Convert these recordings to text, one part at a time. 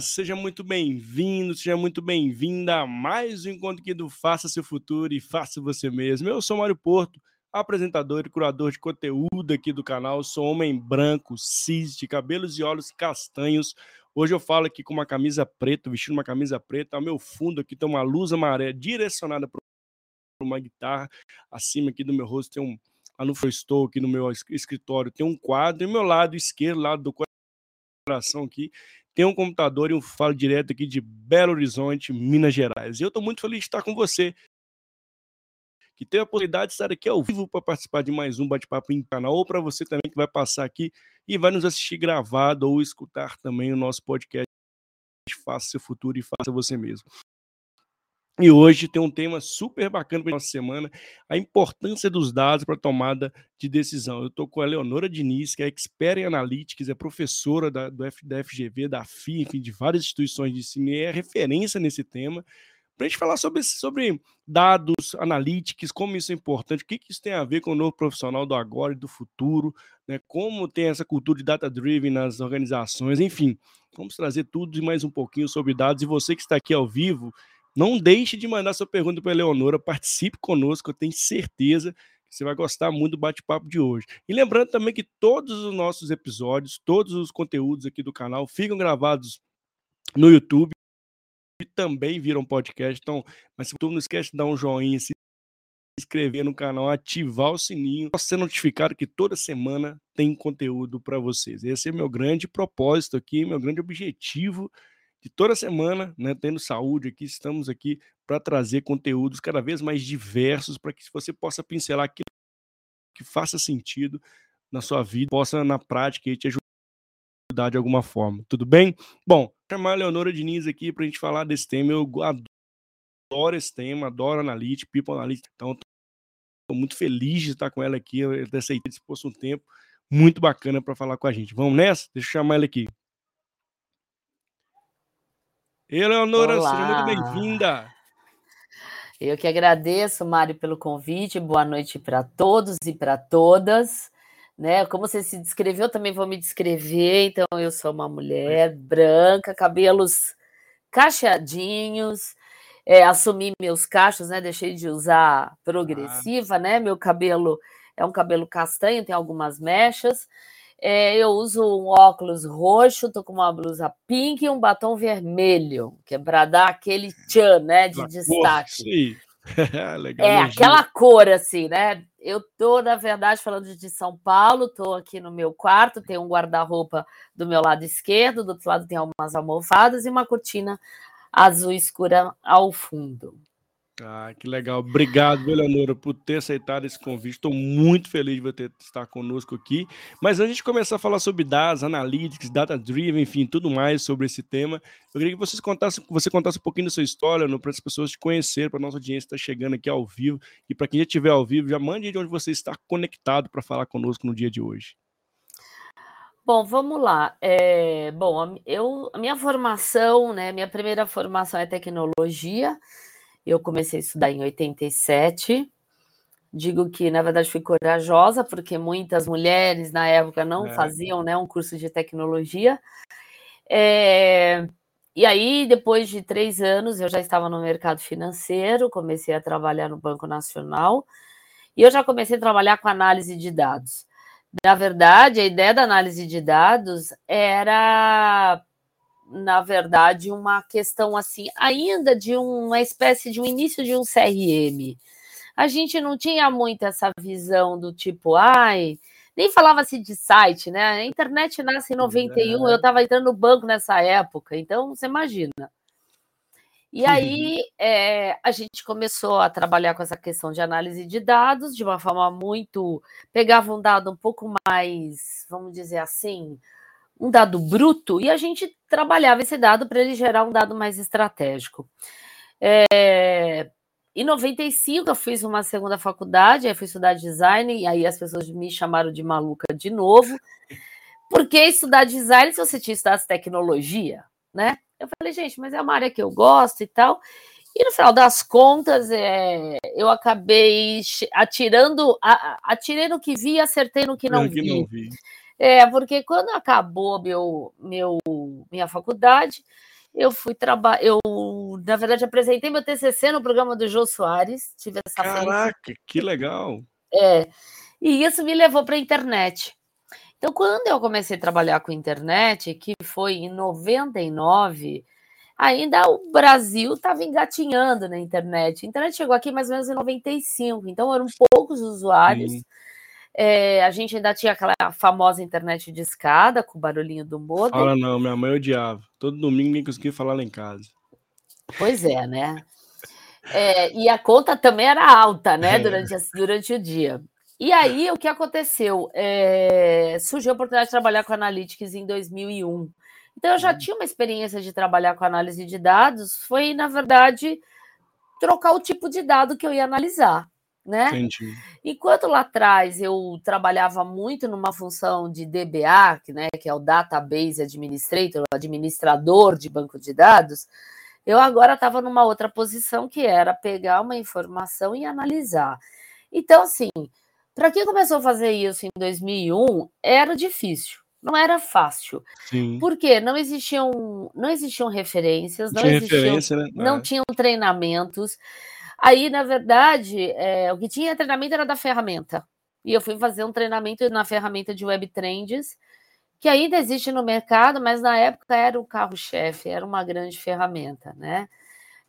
Olá! Seja muito bem-vindo, seja muito bem-vinda a mais um encontro aqui do Faça Seu Futuro e Faça Você Mesmo. Eu sou Mário Porto, apresentador e curador de conteúdo aqui do canal. Sou homem branco, cis, de cabelos e olhos castanhos. Hoje eu falo aqui com uma camisa preta, vestindo uma camisa preta. Ao meu fundo aqui tem uma luz amarela direcionada para uma guitarra. Acima aqui do meu rosto tem um. Lá no estou aqui no meu escritório, tem um quadro. E meu lado esquerdo, lado do coração aqui, tem um computador e um falo direto aqui de Belo Horizonte, Minas Gerais. E eu estou muito feliz de estar com você, que tem a possibilidade de estar aqui ao vivo para participar de mais um bate-papo em canal, ou para você também que vai passar aqui e vai nos assistir gravado ou escutar também o nosso podcast Faça Seu Futuro e Faça Você Mesmo. E hoje tem um tema super bacana para nossa semana, a importância dos dados para tomada de decisão. Eu estou com a Leonora Diniz, que é expert em analytics, é professora da, do F, da FGV, da FI, enfim, de várias instituições de ensino, e é referência nesse tema, para a gente falar sobre, sobre dados, analytics, como isso é importante, o que, que isso tem a ver com o novo profissional do agora e do futuro, né, como tem essa cultura de data-driven nas organizações, enfim, vamos trazer tudo e mais um pouquinho sobre dados, e você que está aqui ao vivo, não deixe de mandar sua pergunta para a Leonora, participe conosco, eu tenho certeza que você vai gostar muito do bate-papo de hoje. E lembrando também que todos os nossos episódios, todos os conteúdos aqui do canal ficam gravados no YouTube e também viram podcast. Então, mas se tu não esquece de dar um joinha, se inscrever no canal, ativar o sininho, para ser notificado que toda semana tem conteúdo para vocês. Esse é meu grande propósito aqui, meu grande objetivo de toda semana, né, tendo saúde aqui, estamos aqui para trazer conteúdos cada vez mais diversos para que você possa pincelar aquilo que faça sentido na sua vida, possa na prática te ajudar de alguma forma. Tudo bem? Bom, chamar a Leonora Diniz aqui para a gente falar desse tema. Eu adoro esse tema, adoro analítica, people analytics. Então, estou muito feliz de estar com ela aqui, ter aceitado esse posto um tempo muito bacana para falar com a gente. Vamos nessa? Deixa eu chamar ela aqui. Eleonora, Olá. seja muito bem-vinda. Eu que agradeço, Mário, pelo convite. Boa noite para todos e para todas. Né? Como você se descreveu, também vou me descrever. Então, eu sou uma mulher branca, cabelos cacheadinhos, é, assumi meus cachos, né? Deixei de usar progressiva, ah. né? Meu cabelo é um cabelo castanho, tem algumas mechas. É, eu uso um óculos roxo, tô com uma blusa pink e um batom vermelho, que é para dar aquele tchan, né, de destaque. Sim. Legal, é, aquela cor assim, né? Eu tô, na verdade, falando de São Paulo, tô aqui no meu quarto, tem um guarda-roupa do meu lado esquerdo, do outro lado tem algumas almofadas e uma cortina azul escura ao fundo. Ah, que legal. Obrigado, Eleonora, por ter aceitado esse convite. Estou muito feliz de você estar conosco aqui. Mas antes de começar a falar sobre dados, analytics, data-driven, enfim, tudo mais sobre esse tema, eu queria que vocês contassem, você contasse um pouquinho da sua história, para as pessoas te conhecerem, para a nossa audiência estar tá chegando aqui ao vivo. E para quem já estiver ao vivo, já mande de onde você está conectado para falar conosco no dia de hoje. Bom, vamos lá. É, bom, eu, a minha formação, né, minha primeira formação é tecnologia. Eu comecei a estudar em 87. Digo que, na verdade, fui corajosa, porque muitas mulheres na época não é. faziam né, um curso de tecnologia. É... E aí, depois de três anos, eu já estava no mercado financeiro, comecei a trabalhar no Banco Nacional, e eu já comecei a trabalhar com análise de dados. Na verdade, a ideia da análise de dados era na verdade, uma questão assim, ainda de uma espécie de um início de um CRM. A gente não tinha muito essa visão do tipo, ai, nem falava-se de site, né? A internet nasce em 91, é. eu estava entrando no banco nessa época, então você imagina. E aí é, a gente começou a trabalhar com essa questão de análise de dados de uma forma muito. pegava um dado um pouco mais, vamos dizer assim, um dado bruto e a gente trabalhava esse dado para ele gerar um dado mais estratégico. É, em 95 eu fiz uma segunda faculdade, aí fui estudar design, e aí as pessoas me chamaram de maluca de novo. Por que estudar design se você tinha estudado tecnologia, né? Eu falei, gente, mas é uma área que eu gosto e tal. E no final das contas, é, eu acabei atirando, atirei no que vi e acertei no que não, vi. Que não vi. É, porque quando acabou meu, meu, minha faculdade, eu fui trabalhar. Eu, na verdade, apresentei meu TCC no programa do Jô Soares. Tive essa Caraca, frente. que legal! É, e isso me levou para a internet. Então, quando eu comecei a trabalhar com internet, que foi em 99, ainda o Brasil estava engatinhando na internet. A internet chegou aqui mais ou menos em 95, então eram poucos usuários. É, a gente ainda tinha aquela famosa internet de escada com o barulhinho do modem. Fala não, minha mãe odiava. Todo domingo ninguém conseguia falar lá em casa. Pois é, né? É, e a conta também era alta, né, é. durante, durante o dia. E aí, o que aconteceu? É, surgiu a oportunidade de trabalhar com Analytics em 2001. Então, eu já uhum. tinha uma experiência de trabalhar com análise de dados, foi, na verdade, trocar o tipo de dado que eu ia analisar, né? Entendi. Enquanto lá atrás eu trabalhava muito numa função de DBA, que, né, que é o Database Administrator, administrador de banco de dados, eu agora estava numa outra posição que era pegar uma informação e analisar. Então, assim, para quem começou a fazer isso em 2001, era difícil, não era fácil. Sim. Porque não existiam, não existiam referências, não, existiam, né? não é. tinham treinamentos. Aí, na verdade, é, o que tinha treinamento era da ferramenta. E eu fui fazer um treinamento na ferramenta de Web Trends, que ainda existe no mercado, mas na época era o carro-chefe, era uma grande ferramenta, né?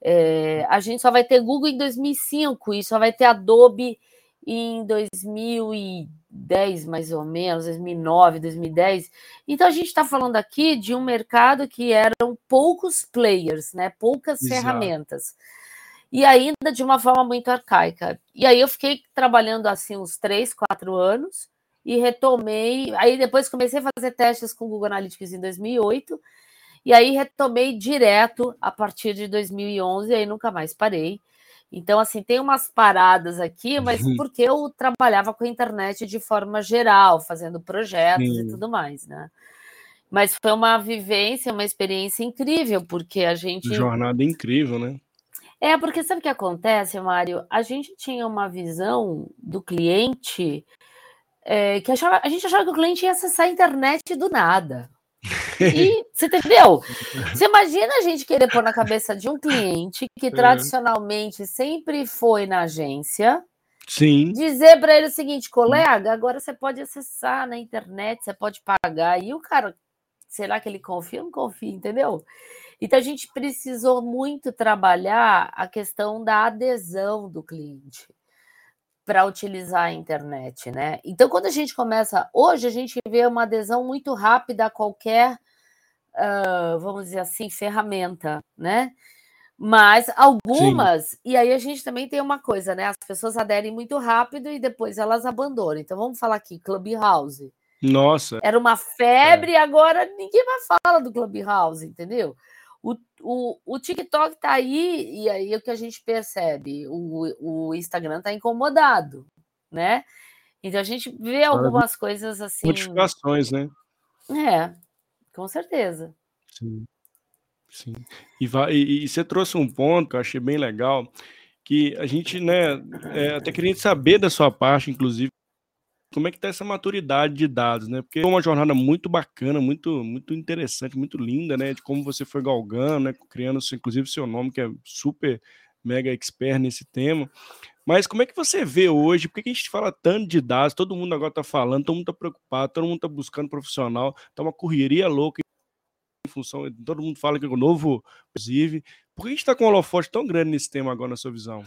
É, a gente só vai ter Google em 2005 e só vai ter Adobe em 2010, mais ou menos, 2009, 2010. Então a gente está falando aqui de um mercado que eram poucos players, né? Poucas Exato. ferramentas. E ainda de uma forma muito arcaica. E aí eu fiquei trabalhando assim uns três, quatro anos e retomei. Aí depois comecei a fazer testes com o Google Analytics em 2008. E aí retomei direto a partir de 2011 e aí nunca mais parei. Então, assim, tem umas paradas aqui, mas uhum. porque eu trabalhava com a internet de forma geral, fazendo projetos Sim. e tudo mais, né? Mas foi uma vivência, uma experiência incrível, porque a gente. Jornada incrível, né? É, porque sabe o que acontece, Mário? A gente tinha uma visão do cliente é, que achava, a gente achava que o cliente ia acessar a internet do nada. E você entendeu? Você imagina a gente querer pôr na cabeça de um cliente que é. tradicionalmente sempre foi na agência. Sim. Dizer para ele o seguinte, colega, agora você pode acessar na internet, você pode pagar. E o cara, será que ele confia ou não confia, entendeu? Então a gente precisou muito trabalhar a questão da adesão do cliente para utilizar a internet, né? Então, quando a gente começa, hoje a gente vê uma adesão muito rápida a qualquer, uh, vamos dizer assim, ferramenta, né? Mas algumas, Sim. e aí a gente também tem uma coisa, né? As pessoas aderem muito rápido e depois elas abandonam. Então vamos falar aqui, Clubhouse. Nossa. Era uma febre, é. agora ninguém mais fala do Clubhouse, entendeu? O, o, o TikTok está aí, e aí é o que a gente percebe, o, o Instagram está incomodado, né? Então a gente vê algumas coisas assim. Notificações, né? É, com certeza. Sim. Sim. E, vai, e, e, você trouxe um ponto que eu achei bem legal, que a gente, né, é, até queria saber da sua parte, inclusive, como é que tá essa maturidade de dados, né? Porque é uma jornada muito bacana, muito muito interessante, muito linda, né? De como você foi galgando, né? Criando, inclusive, seu nome, que é super mega expert nesse tema. Mas como é que você vê hoje? Por que a gente fala tanto de dados? Todo mundo agora está falando, todo mundo está preocupado, todo mundo está buscando profissional, tá uma correria louca em função. Todo mundo fala que é o novo, inclusive. Por que a gente está com um holofote tão grande nesse tema agora, na sua visão?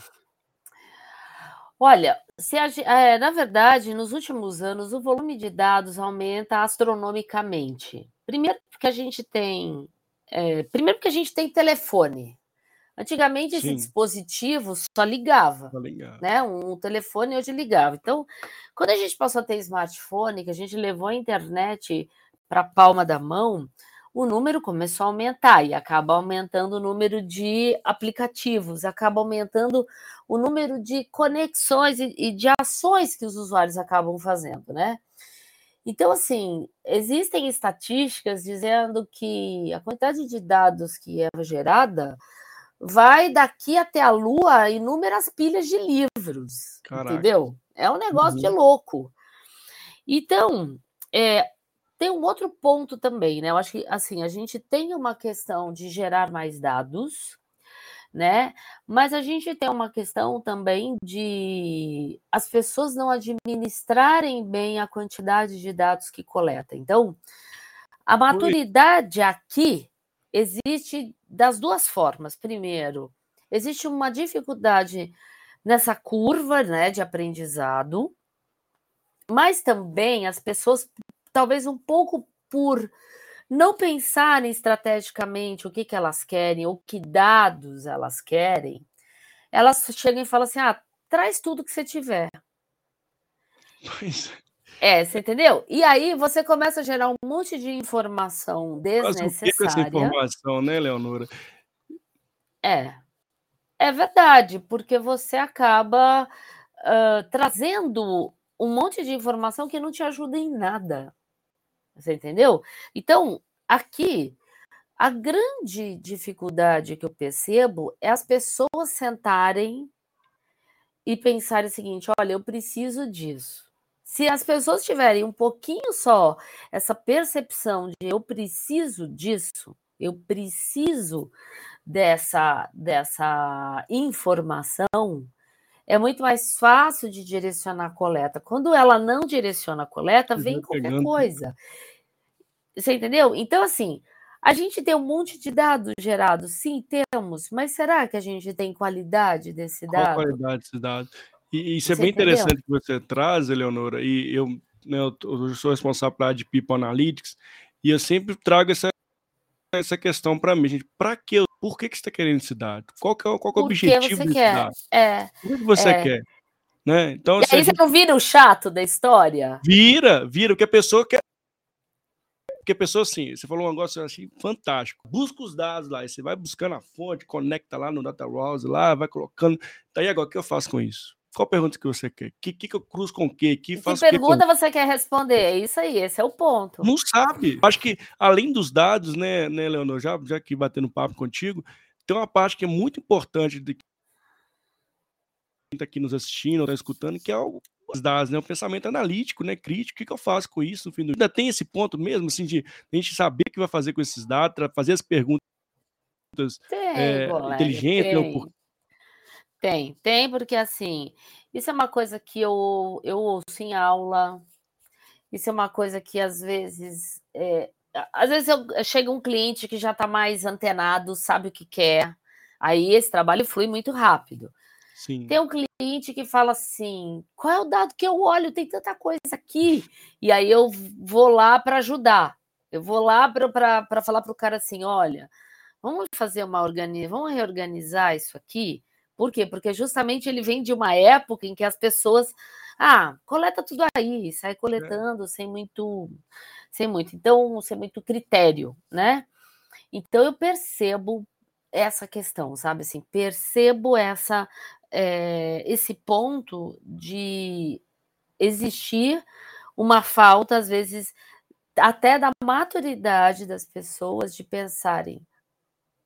Olha, se a, é, na verdade, nos últimos anos, o volume de dados aumenta astronomicamente. Primeiro, porque a gente tem. É, primeiro, porque a gente tem telefone. Antigamente, Sim. esse dispositivo só ligava. Só ligava. Né? Um telefone hoje ligava. Então, quando a gente passou a ter smartphone, que a gente levou a internet para a palma da mão, o número começou a aumentar e acaba aumentando o número de aplicativos, acaba aumentando o número de conexões e, e de ações que os usuários acabam fazendo, né? Então, assim, existem estatísticas dizendo que a quantidade de dados que é gerada vai daqui até a Lua inúmeras pilhas de livros, Caraca. entendeu? É um negócio uhum. de louco. Então, é, tem um outro ponto também, né? Eu acho que assim, a gente tem uma questão de gerar mais dados, né? Mas a gente tem uma questão também de as pessoas não administrarem bem a quantidade de dados que coleta. Então, a maturidade aqui existe das duas formas. Primeiro, existe uma dificuldade nessa curva, né, de aprendizado, mas também as pessoas talvez um pouco por não pensarem estrategicamente o que, que elas querem ou que dados elas querem, elas chegam e falam assim: ah, traz tudo que você tiver. Pois é. é, você entendeu? E aí você começa a gerar um monte de informação desnecessária. Mas essa informação, né, Leonora? É, é verdade, porque você acaba uh, trazendo um monte de informação que não te ajuda em nada. Você entendeu? Então, aqui, a grande dificuldade que eu percebo é as pessoas sentarem e pensarem o seguinte: olha, eu preciso disso. Se as pessoas tiverem um pouquinho só essa percepção de eu preciso disso, eu preciso dessa, dessa informação, é muito mais fácil de direcionar a coleta. Quando ela não direciona a coleta, vem qualquer coisa. Você entendeu? Então, assim, a gente tem um monte de dados gerados, sim, temos, mas será que a gente tem qualidade desse dado? Qual qualidade desse dado? E, isso é você é bem entendeu? interessante que você traz, Eleonora, e eu, né, eu sou responsável pela área de People Analytics, e eu sempre trago essa, essa questão para mim, gente, para que por que, que você está querendo esse dado? Qual que é, qual que é o objetivo desse quer? dado? É, Por que você é. quer? Né? Então, e aí você não vira o chato da história? Vira, vira, porque a pessoa quer. Porque a pessoa, assim, você falou um negócio assim, fantástico. Busca os dados lá, você vai buscando a fonte, conecta lá no Data Warehouse, lá, vai colocando. Daí agora, o que eu faço com isso? Qual pergunta que você quer? O que, que, que eu cruzo com o quê? Que, que pergunta com... você quer responder? É isso aí, esse é o ponto. Não sabe. Acho que, além dos dados, né, né Leonor, já, já que batendo papo contigo, tem uma parte que é muito importante de quem está aqui nos assistindo, está escutando, que é o, os dados, né? O pensamento analítico, né? Crítico. O que, que eu faço com isso no fim do dia? Ainda tem esse ponto mesmo, assim, de a gente saber o que vai fazer com esses dados, fazer as perguntas tem, é, inteligentes, tem. Né? Tem, tem, porque assim, isso é uma coisa que eu, eu ouço em aula, isso é uma coisa que às vezes. É, às vezes eu, chega um cliente que já está mais antenado, sabe o que quer, aí esse trabalho flui muito rápido. Sim. Tem um cliente que fala assim: qual é o dado que eu olho? Tem tanta coisa aqui. E aí eu vou lá para ajudar. Eu vou lá para falar para o cara assim: olha, vamos fazer uma organização, vamos reorganizar isso aqui por quê? Porque justamente ele vem de uma época em que as pessoas, ah, coleta tudo aí, sai é. coletando é. sem muito, sem muito, então sem muito critério, né? Então eu percebo essa questão, sabe assim, percebo essa é, esse ponto de existir uma falta às vezes até da maturidade das pessoas de pensarem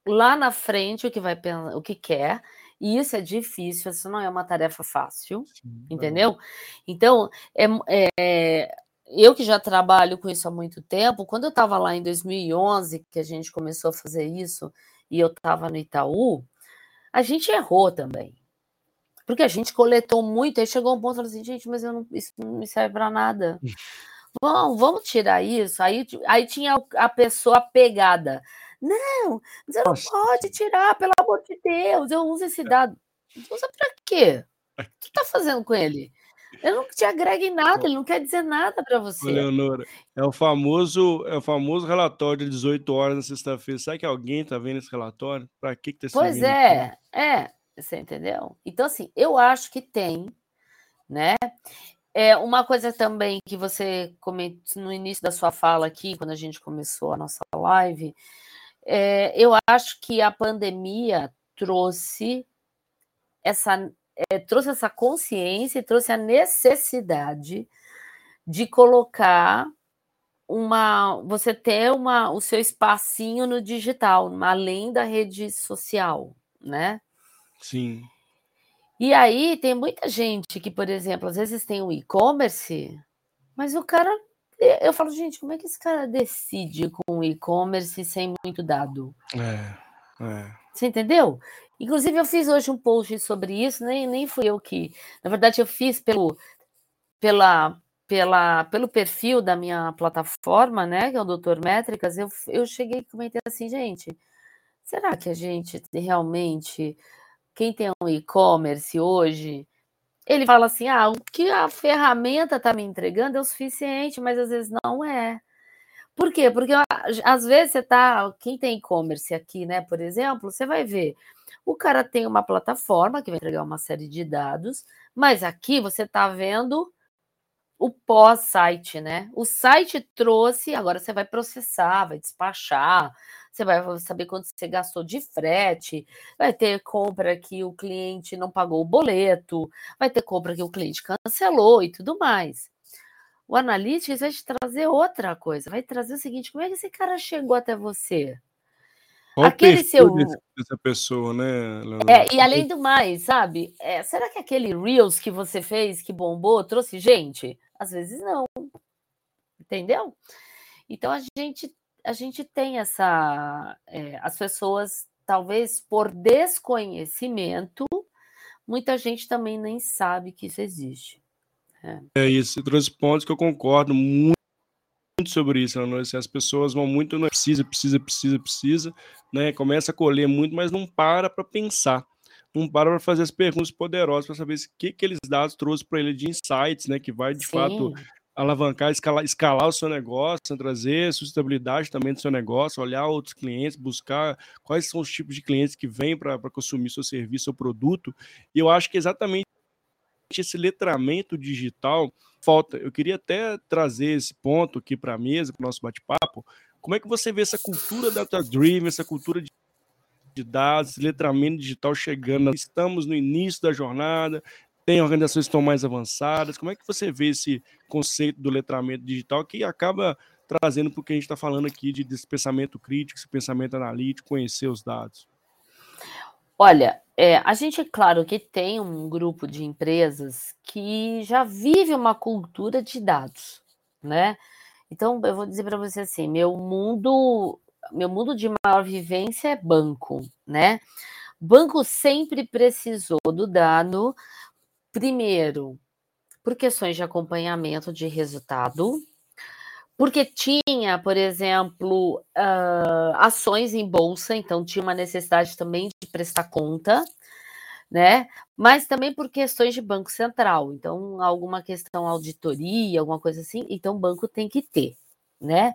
lá na frente o que vai o que quer e isso é difícil, isso não é uma tarefa fácil, Sim, entendeu? É. Então, é, é, eu que já trabalho com isso há muito tempo, quando eu estava lá em 2011, que a gente começou a fazer isso, e eu estava no Itaú, a gente errou também. Porque a gente coletou muito, aí chegou um ponto e falou assim, gente, mas eu não, isso não me serve para nada. Vamos, vamos tirar isso. Aí, aí tinha a pessoa pegada. Não, você não Nossa. pode tirar, pelo amor de Deus, eu uso esse dado. Usa para quê? O que está fazendo com ele? Ele não te agrega em nada, ele não quer dizer nada para você. Leonora, é o famoso, é o famoso relatório de 18 horas na sexta-feira. Sabe que alguém está vendo esse relatório? Para que que tá Pois é, é, você entendeu? Então assim, eu acho que tem, né? É uma coisa também que você comentou no início da sua fala aqui, quando a gente começou a nossa live, é, eu acho que a pandemia trouxe essa, é, trouxe essa consciência e trouxe a necessidade de colocar uma você ter uma o seu espacinho no digital, além da rede social, né? Sim. E aí tem muita gente que, por exemplo, às vezes tem o um e-commerce, mas o cara eu falo, gente, como é que esse cara decide com e-commerce sem muito dado? É, é. Você entendeu? Inclusive, eu fiz hoje um post sobre isso, nem, nem fui eu que. Na verdade, eu fiz pelo, pela, pela, pelo perfil da minha plataforma, né? Que é o Doutor Métricas, eu, eu cheguei e comentei assim, gente, será que a gente realmente. Quem tem um e-commerce hoje, ele fala assim: ah, o que a ferramenta está me entregando é o suficiente, mas às vezes não é. Por quê? Porque às vezes você tá. Quem tem e-commerce aqui, né, por exemplo, você vai ver. O cara tem uma plataforma que vai entregar uma série de dados, mas aqui você está vendo o pós-site, né? O site trouxe, agora você vai processar, vai despachar, você vai saber quanto você gastou de frete, vai ter compra que o cliente não pagou o boleto, vai ter compra que o cliente cancelou e tudo mais. O Analytics vai te trazer outra coisa, vai trazer o seguinte: como é que esse cara chegou até você? Qual aquele seu dessa pessoa, né? Leonardo? É, e além do mais, sabe? É, será que aquele Reels que você fez, que bombou, trouxe gente? Às vezes não. Entendeu? Então a gente a gente tem essa é, as pessoas talvez por desconhecimento muita gente também nem sabe que isso existe. É, é isso, trouxe pontos que eu concordo muito sobre isso, né? As pessoas vão muito, não precisa, precisa, precisa, precisa, né? Começa a colher muito, mas não para para pensar, não para para fazer as perguntas poderosas para saber o que aqueles dados trouxe para ele de insights, né? Que vai de Sim. fato alavancar, escalar, escalar o seu negócio, trazer sustentabilidade também do seu negócio, olhar outros clientes, buscar quais são os tipos de clientes que vêm para consumir seu serviço ou produto. E eu acho que exatamente esse letramento digital falta. Eu queria até trazer esse ponto aqui para a mesa, para o nosso bate-papo. Como é que você vê essa cultura data-driven, essa cultura de dados, letramento digital chegando? Estamos no início da jornada, tem organizações que estão mais avançadas. Como é que você vê esse conceito do letramento digital que acaba trazendo para o que a gente está falando aqui de desse pensamento crítico, esse pensamento analítico, conhecer os dados? Olha, é, a gente, claro, que tem um grupo de empresas que já vive uma cultura de dados, né? Então, eu vou dizer para você assim, meu mundo, meu mundo de maior vivência é banco, né? Banco sempre precisou do dado, primeiro, por questões de acompanhamento de resultado, porque tinha, por exemplo, uh, ações em bolsa, então tinha uma necessidade também de prestar conta, né? Mas também por questões de Banco Central, então alguma questão auditoria, alguma coisa assim, então o banco tem que ter, né?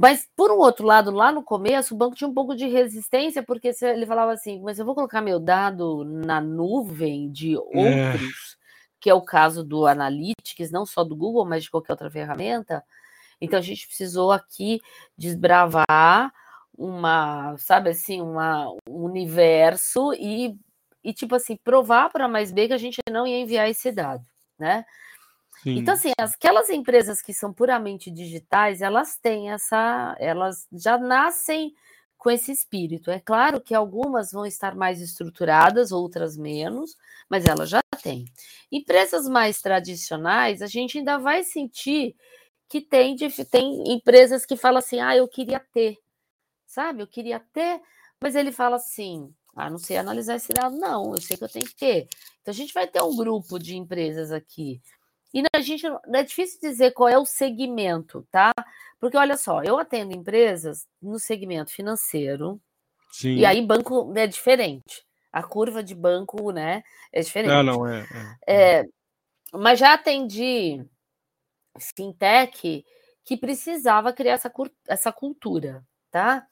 Mas por um outro lado, lá no começo, o banco tinha um pouco de resistência, porque ele falava assim: mas eu vou colocar meu dado na nuvem de é. outros, é. que é o caso do Analytics, não só do Google, mas de qualquer outra ferramenta. Então a gente precisou aqui desbravar uma, sabe assim, uma, um universo e, e tipo assim, provar para mais B que a gente não ia enviar esse dado, né? Sim. Então, assim, aquelas empresas que são puramente digitais, elas têm essa, elas já nascem com esse espírito. É claro que algumas vão estar mais estruturadas, outras menos, mas elas já têm. Empresas mais tradicionais, a gente ainda vai sentir que tem, tem empresas que falam assim, ah, eu queria ter, sabe? Eu queria ter, mas ele fala assim, ah, não sei analisar esse dado, não, eu sei que eu tenho que ter. Então a gente vai ter um grupo de empresas aqui. E a gente é difícil dizer qual é o segmento, tá? Porque olha só, eu atendo empresas no segmento financeiro. Sim. E aí banco é diferente. A curva de banco, né, é diferente. Ah, não, é, é. é mas já atendi fintech que precisava criar essa, essa cultura, tá?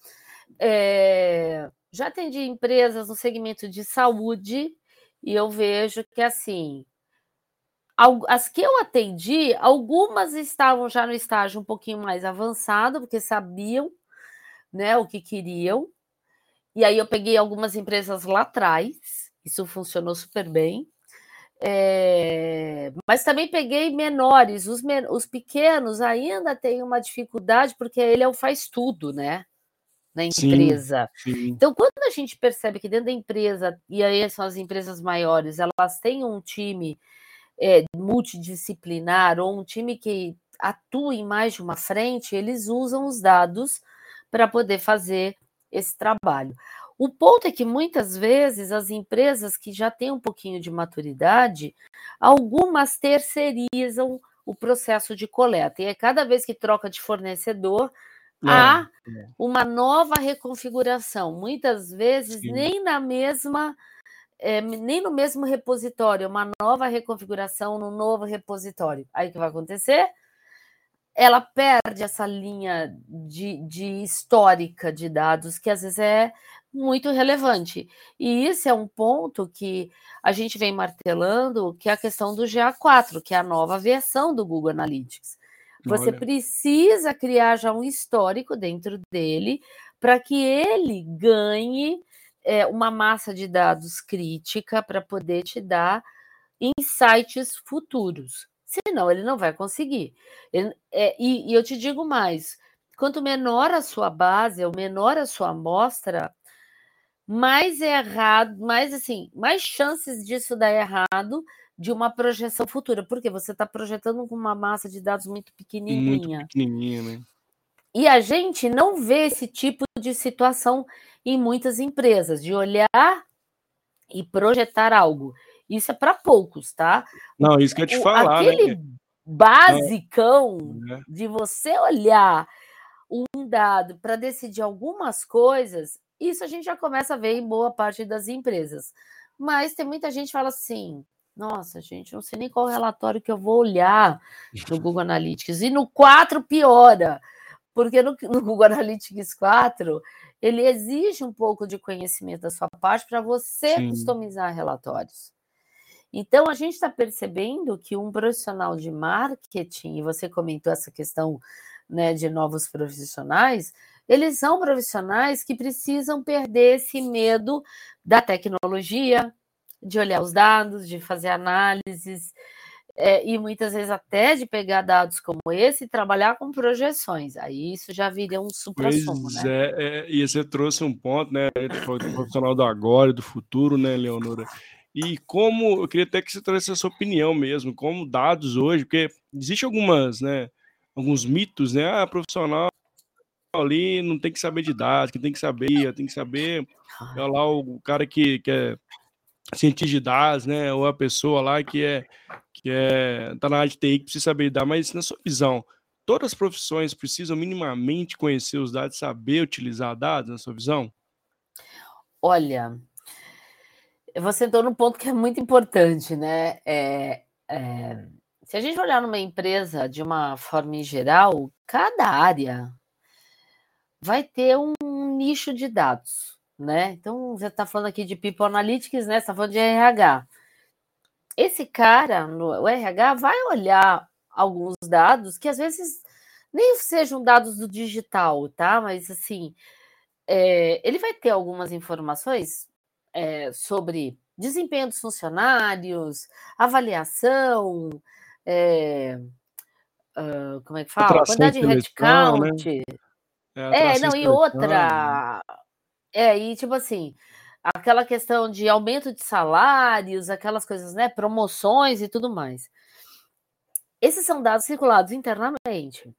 É, já atendi empresas no segmento de saúde e eu vejo que assim as que eu atendi, algumas estavam já no estágio um pouquinho mais avançado, porque sabiam né, o que queriam. E aí eu peguei algumas empresas lá atrás, isso funcionou super bem. É, mas também peguei menores, os, men os pequenos ainda têm uma dificuldade, porque ele é o faz tudo, né? Na empresa. Sim, sim. Então, quando a gente percebe que dentro da empresa, e aí são as empresas maiores, elas têm um time é, multidisciplinar ou um time que atuam em mais de uma frente, eles usam os dados para poder fazer esse trabalho. O ponto é que muitas vezes as empresas que já têm um pouquinho de maturidade, algumas terceirizam o processo de coleta. E é cada vez que troca de fornecedor, é, há é. uma nova reconfiguração. Muitas vezes Sim. nem na mesma é, nem no mesmo repositório, uma nova reconfiguração no novo repositório. Aí o que vai acontecer? Ela perde essa linha de, de histórica de dados, que às vezes é muito relevante. E isso é um ponto que a gente vem martelando, que é a questão do GA4, que é a nova versão do Google Analytics. Você Olha. precisa criar já um histórico dentro dele para que ele ganhe é, uma massa de dados crítica para poder te dar insights futuros. Senão, ele não vai conseguir. Ele, é, e, e eu te digo mais: quanto menor a sua base, ou menor a sua amostra, mais é errado, mais assim, mais chances disso dar errado de uma projeção futura, porque você está projetando com uma massa de dados muito pequenininha. Muito pequenininha, né? E a gente não vê esse tipo de situação em muitas empresas, de olhar e projetar algo. Isso é para poucos, tá? Não, isso que eu te falar. Né, aquele né? basicão é. de você olhar um dado para decidir algumas coisas, isso a gente já começa a ver em boa parte das empresas. Mas tem muita gente que fala assim: nossa, gente, não sei nem qual relatório que eu vou olhar no Google Analytics. E no 4 piora, porque no, no Google Analytics 4 ele exige um pouco de conhecimento da sua parte para você Sim. customizar relatórios. Então, a gente está percebendo que um profissional de marketing, e você comentou essa questão né, de novos profissionais, eles são profissionais que precisam perder esse medo da tecnologia, de olhar os dados, de fazer análises, é, e muitas vezes até de pegar dados como esse e trabalhar com projeções. Aí isso já viria um supra-sumo, né? É, é, e você trouxe um ponto, né? Do profissional do agora e do futuro, né, Leonora? E como, eu queria até que você trouxesse a sua opinião mesmo, como dados hoje, porque existe algumas, né, alguns mitos, né? Ah, profissional ali não tem que saber de dados, que tem que saber, tem que saber, é lá o cara que, que é cientista né, ou a pessoa lá que é que é tá na área de TI que precisa saber dar, mas na sua visão, todas as profissões precisam minimamente conhecer os dados, saber utilizar dados, na sua visão? Olha, você entrou num ponto que é muito importante, né? É, é, se a gente olhar numa empresa de uma forma em geral, cada área vai ter um nicho de dados, né? Então, você está falando aqui de People Analytics, né? Está falando de RH esse cara no o RH vai olhar alguns dados que às vezes nem sejam dados do digital, tá? Mas assim, é, ele vai ter algumas informações é, sobre desempenho dos funcionários, avaliação, é, uh, como é que fala? Quantidade de headcount. Né? É, não, e outra. É, e tipo assim, aquela questão de aumento de salários, aquelas coisas, né? Promoções e tudo mais. Esses são dados circulados internamente.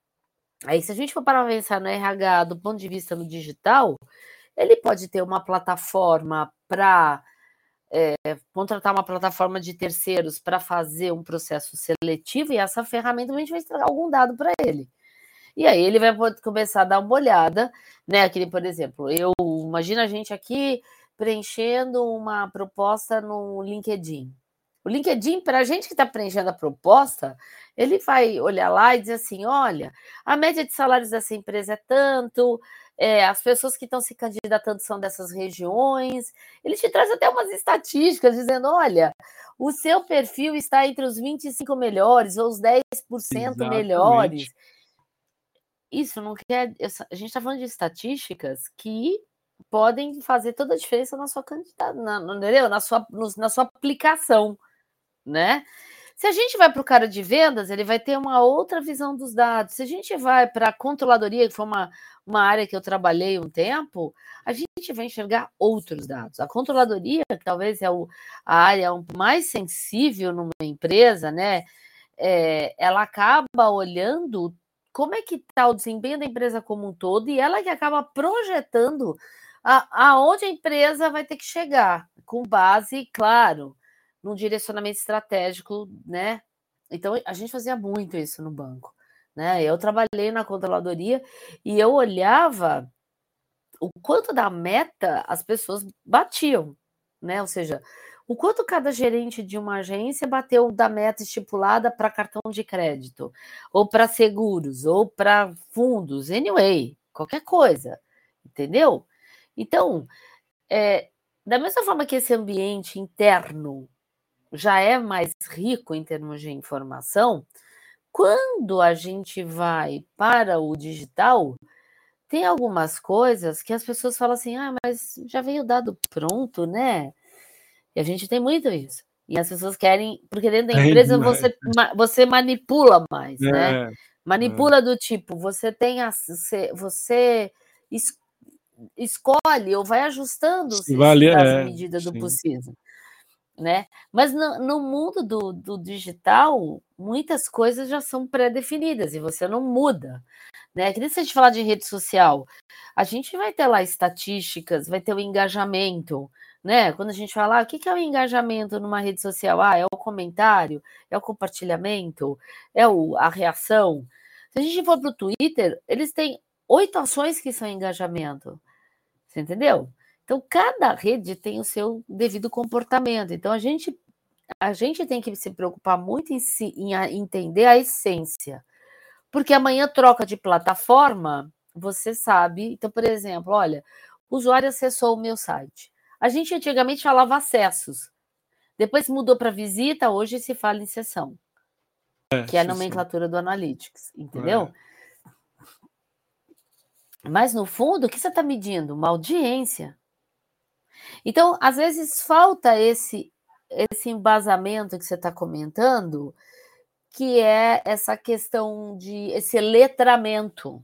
Aí, se a gente for para pensar no RH do ponto de vista no digital, ele pode ter uma plataforma para é, contratar uma plataforma de terceiros para fazer um processo seletivo e essa ferramenta a gente vai entregar algum dado para ele. E aí ele vai começar a dar uma olhada, né? Aquele, por exemplo, eu imagina a gente aqui preenchendo uma proposta no LinkedIn. O LinkedIn, para a gente que está preenchendo a proposta, ele vai olhar lá e dizer assim: olha, a média de salários dessa empresa é tanto, é, as pessoas que estão se candidatando são dessas regiões. Ele te traz até umas estatísticas dizendo: olha, o seu perfil está entre os 25 melhores ou os 10% Exatamente. melhores. Isso não quer. A gente está falando de estatísticas que podem fazer toda a diferença na sua candidata, na, entendeu? Na sua, na sua aplicação, né? Se a gente vai para o cara de vendas, ele vai ter uma outra visão dos dados. Se a gente vai para a controladoria, que foi uma, uma área que eu trabalhei um tempo, a gente vai enxergar outros dados. A controladoria, que talvez é o, a área mais sensível numa empresa, né? é, ela acaba olhando como é que está o desempenho da empresa como um todo e ela que acaba projetando a, aonde a empresa vai ter que chegar, com base, claro, num direcionamento estratégico, né? Então a gente fazia muito isso no banco, né? Eu trabalhei na controladoria e eu olhava o quanto da meta as pessoas batiam, né? Ou seja, o quanto cada gerente de uma agência bateu da meta estipulada para cartão de crédito, ou para seguros, ou para fundos, anyway, qualquer coisa, entendeu? Então, é, da mesma forma que esse ambiente interno já é mais rico em termos de informação, quando a gente vai para o digital, tem algumas coisas que as pessoas falam assim: ah, mas já veio dado pronto, né? E a gente tem muito isso. E as pessoas querem, porque dentro da empresa você, você manipula mais, né? é, né? Manipula é. do tipo, você tem a, você, você es, escolhe ou vai ajustando se vale, é, medida do sim. possível. Né? Mas no, no mundo do, do, digital, muitas coisas já são pré-definidas e você não muda. Né? Que nem se a gente falar de rede social, a gente vai ter lá estatísticas, vai ter o engajamento, né? Quando a gente fala, ah, o que é o engajamento numa rede social? Ah, é o comentário, é o compartilhamento, é o, a reação. Se a gente for para o Twitter, eles têm oito ações que são engajamento. Você entendeu? Então, cada rede tem o seu devido comportamento. Então, a gente, a gente tem que se preocupar muito em, si, em entender a essência. Porque amanhã troca de plataforma, você sabe. Então, por exemplo, olha, o usuário acessou o meu site. A gente antigamente falava acessos. Depois mudou para visita, hoje se fala em sessão. É, que é a nomenclatura do Analytics, entendeu? É. Mas no fundo, o que você está medindo? Uma audiência. Então, às vezes falta esse esse embasamento que você está comentando, que é essa questão de esse letramento.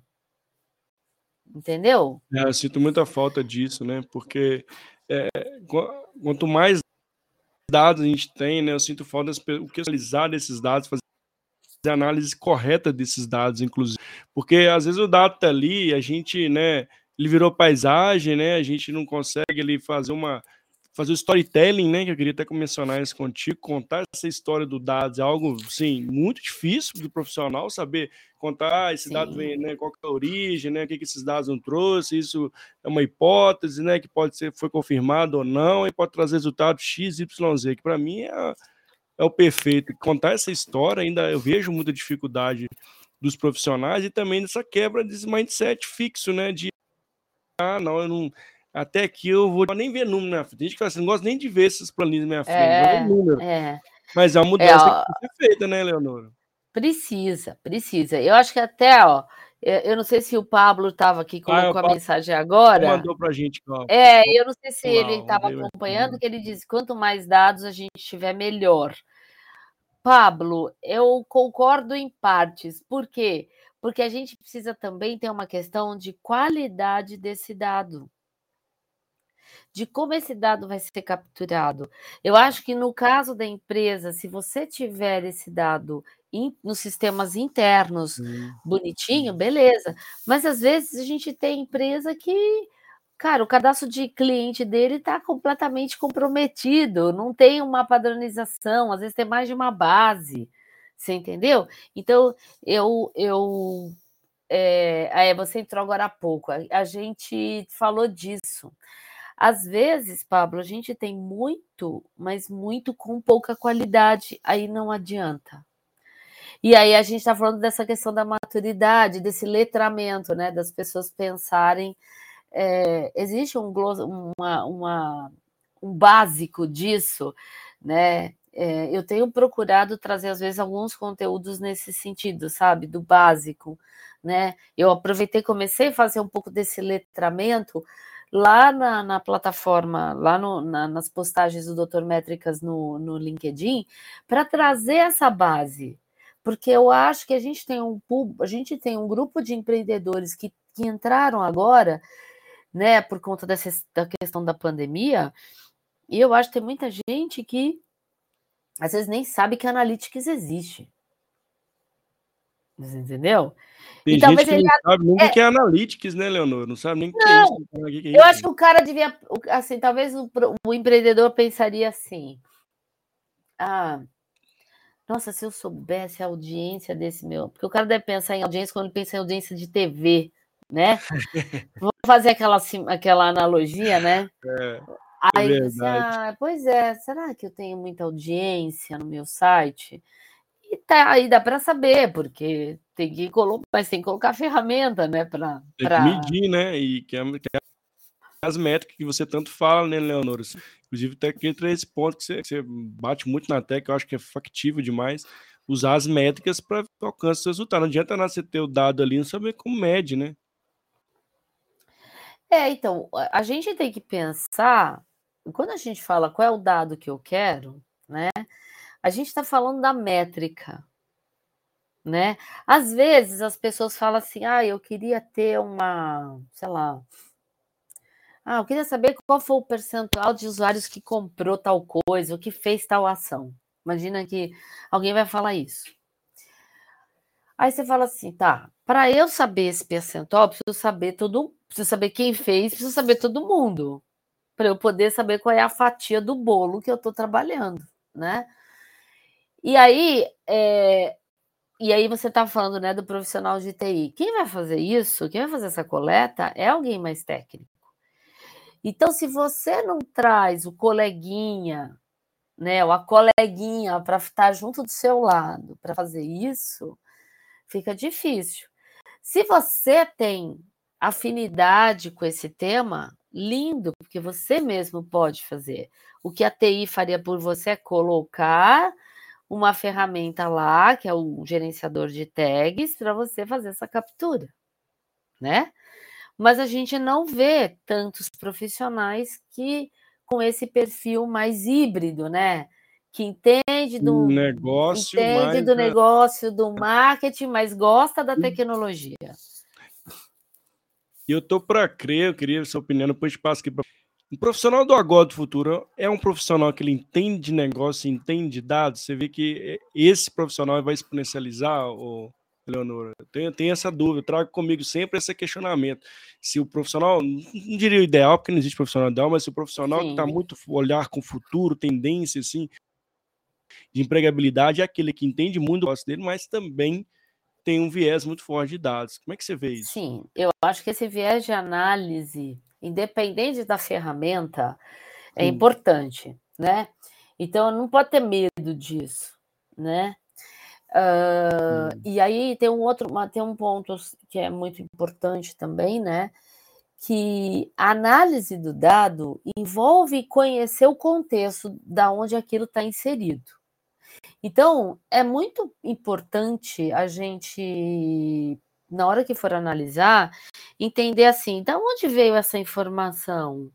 Entendeu? É, eu sinto muita falta disso, né? Porque é, quanto mais dados a gente tem, né, eu sinto falta o que analisar desses dados, fazer a análise correta desses dados, inclusive, porque às vezes o dado está ali, a gente, né, ele virou paisagem, né, a gente não consegue ali fazer uma fazer o storytelling, né? Que eu queria até mencionar isso contigo, contar essa história do dados é algo, sim, muito difícil do profissional saber contar esse sim. dado vem, né? Qual é a origem, né? O que, que esses dados não trouxe, isso é uma hipótese, né? Que pode ser foi confirmado ou não e pode trazer resultado x, y, z, que para mim é, é o perfeito. Contar essa história ainda eu vejo muita dificuldade dos profissionais e também dessa quebra desse mindset fixo, né? De ah, não, eu não até aqui eu vou nem ver número na frente. Tem gente que fala assim, não gosto nem de ver esses planinhos na minha frente, é, número. É. Mas é uma é, mudança é, que tem que ser feita, né, Leonora? Precisa, precisa. Eu acho que até, ó, eu não sei se o Pablo estava aqui colocou ah, a mensagem agora. Mandou para a gente. Ó, é, eu não sei se ele estava acompanhando, que ele disse: quanto mais dados a gente tiver, melhor. Pablo, eu concordo em partes. Por quê? Porque a gente precisa também ter uma questão de qualidade desse dado de como esse dado vai ser capturado. Eu acho que no caso da empresa, se você tiver esse dado in, nos sistemas internos bonitinho, beleza. Mas às vezes a gente tem empresa que, cara, o cadastro de cliente dele está completamente comprometido, não tem uma padronização, às vezes tem mais de uma base. Você entendeu? Então, eu, eu é, você entrou agora há pouco, a, a gente falou disso. Às vezes, Pablo, a gente tem muito, mas muito com pouca qualidade, aí não adianta. E aí a gente está falando dessa questão da maturidade, desse letramento, né? Das pessoas pensarem. É, existe um, uma, uma, um básico disso, né? É, eu tenho procurado trazer, às vezes, alguns conteúdos nesse sentido, sabe? Do básico, né? Eu aproveitei, comecei a fazer um pouco desse letramento lá na, na plataforma, lá no, na, nas postagens do Dr. Métricas no, no LinkedIn, para trazer essa base. Porque eu acho que a gente tem um a gente tem um grupo de empreendedores que, que entraram agora, né, por conta dessa da questão da pandemia, e eu acho que tem muita gente que às vezes nem sabe que Analytics existe. Você entendeu? Tem E gente talvez ele não sabe nem o é que é Analytics, né, Leonor? Não sabe nem o que é isso. O que que é eu isso? acho que o cara devia, assim, talvez o, o empreendedor pensaria assim: ah, nossa, se eu soubesse a audiência desse meu. Porque o cara deve pensar em audiência quando ele pensa em audiência de TV, né? Vamos fazer aquela, aquela analogia, né? É, é Aí ele assim, ah, pois é, será que eu tenho muita audiência no meu site? E tá, aí dá para saber, porque tem que colocar, mas tem que colocar a ferramenta, né? Para Tem que medir, né? E que é, que é as métricas que você tanto fala, né, Leonor? Inclusive, até que entra esse ponto que você, que você bate muito na tecla, eu acho que é factível demais, usar as métricas para alcançar os resultados. Não adianta nada você ter o dado ali e não saber como mede, né? É, então, a gente tem que pensar, quando a gente fala qual é o dado que eu quero? A gente está falando da métrica, né? Às vezes as pessoas falam assim, ah, eu queria ter uma, sei lá, ah, eu queria saber qual foi o percentual de usuários que comprou tal coisa, ou que fez tal ação. Imagina que alguém vai falar isso. Aí você fala assim, tá, para eu saber esse percentual, preciso saber todo, preciso saber quem fez, preciso saber todo mundo, para eu poder saber qual é a fatia do bolo que eu estou trabalhando, né? E aí, é, e aí você está falando, né, do profissional de TI. Quem vai fazer isso, quem vai fazer essa coleta é alguém mais técnico. Então, se você não traz o coleguinha, né, ou a coleguinha para estar junto do seu lado para fazer isso, fica difícil. Se você tem afinidade com esse tema, lindo, porque você mesmo pode fazer. O que a TI faria por você é colocar uma ferramenta lá, que é o gerenciador de tags, para você fazer essa captura, né? Mas a gente não vê tantos profissionais que com esse perfil mais híbrido, né? Que entende do negócio, entende do negócio, do marketing, mas gosta da tecnologia. E eu tô para crer, eu queria sua opinião, depois passo aqui para um profissional do agora do futuro é um profissional que ele entende de negócio, entende de dados. Você vê que esse profissional vai exponencializar, o Leonora. Eu tenho, essa dúvida, eu trago comigo sempre esse questionamento. Se o profissional, não diria o ideal, porque não existe profissional ideal, mas se o profissional que está Sim. muito olhar com o futuro, tendência assim, de empregabilidade, é aquele que entende muito do negócio dele, mas também tem um viés muito forte de dados. Como é que você vê isso? Sim, eu acho que esse viés de análise, independente da ferramenta, é Sim. importante, né? Então não pode ter medo disso, né? Hum. e aí tem um outro, tem um ponto que é muito importante também, né? Que a análise do dado envolve conhecer o contexto da onde aquilo está inserido. Então, é muito importante a gente, na hora que for analisar, entender assim, da onde veio essa informação?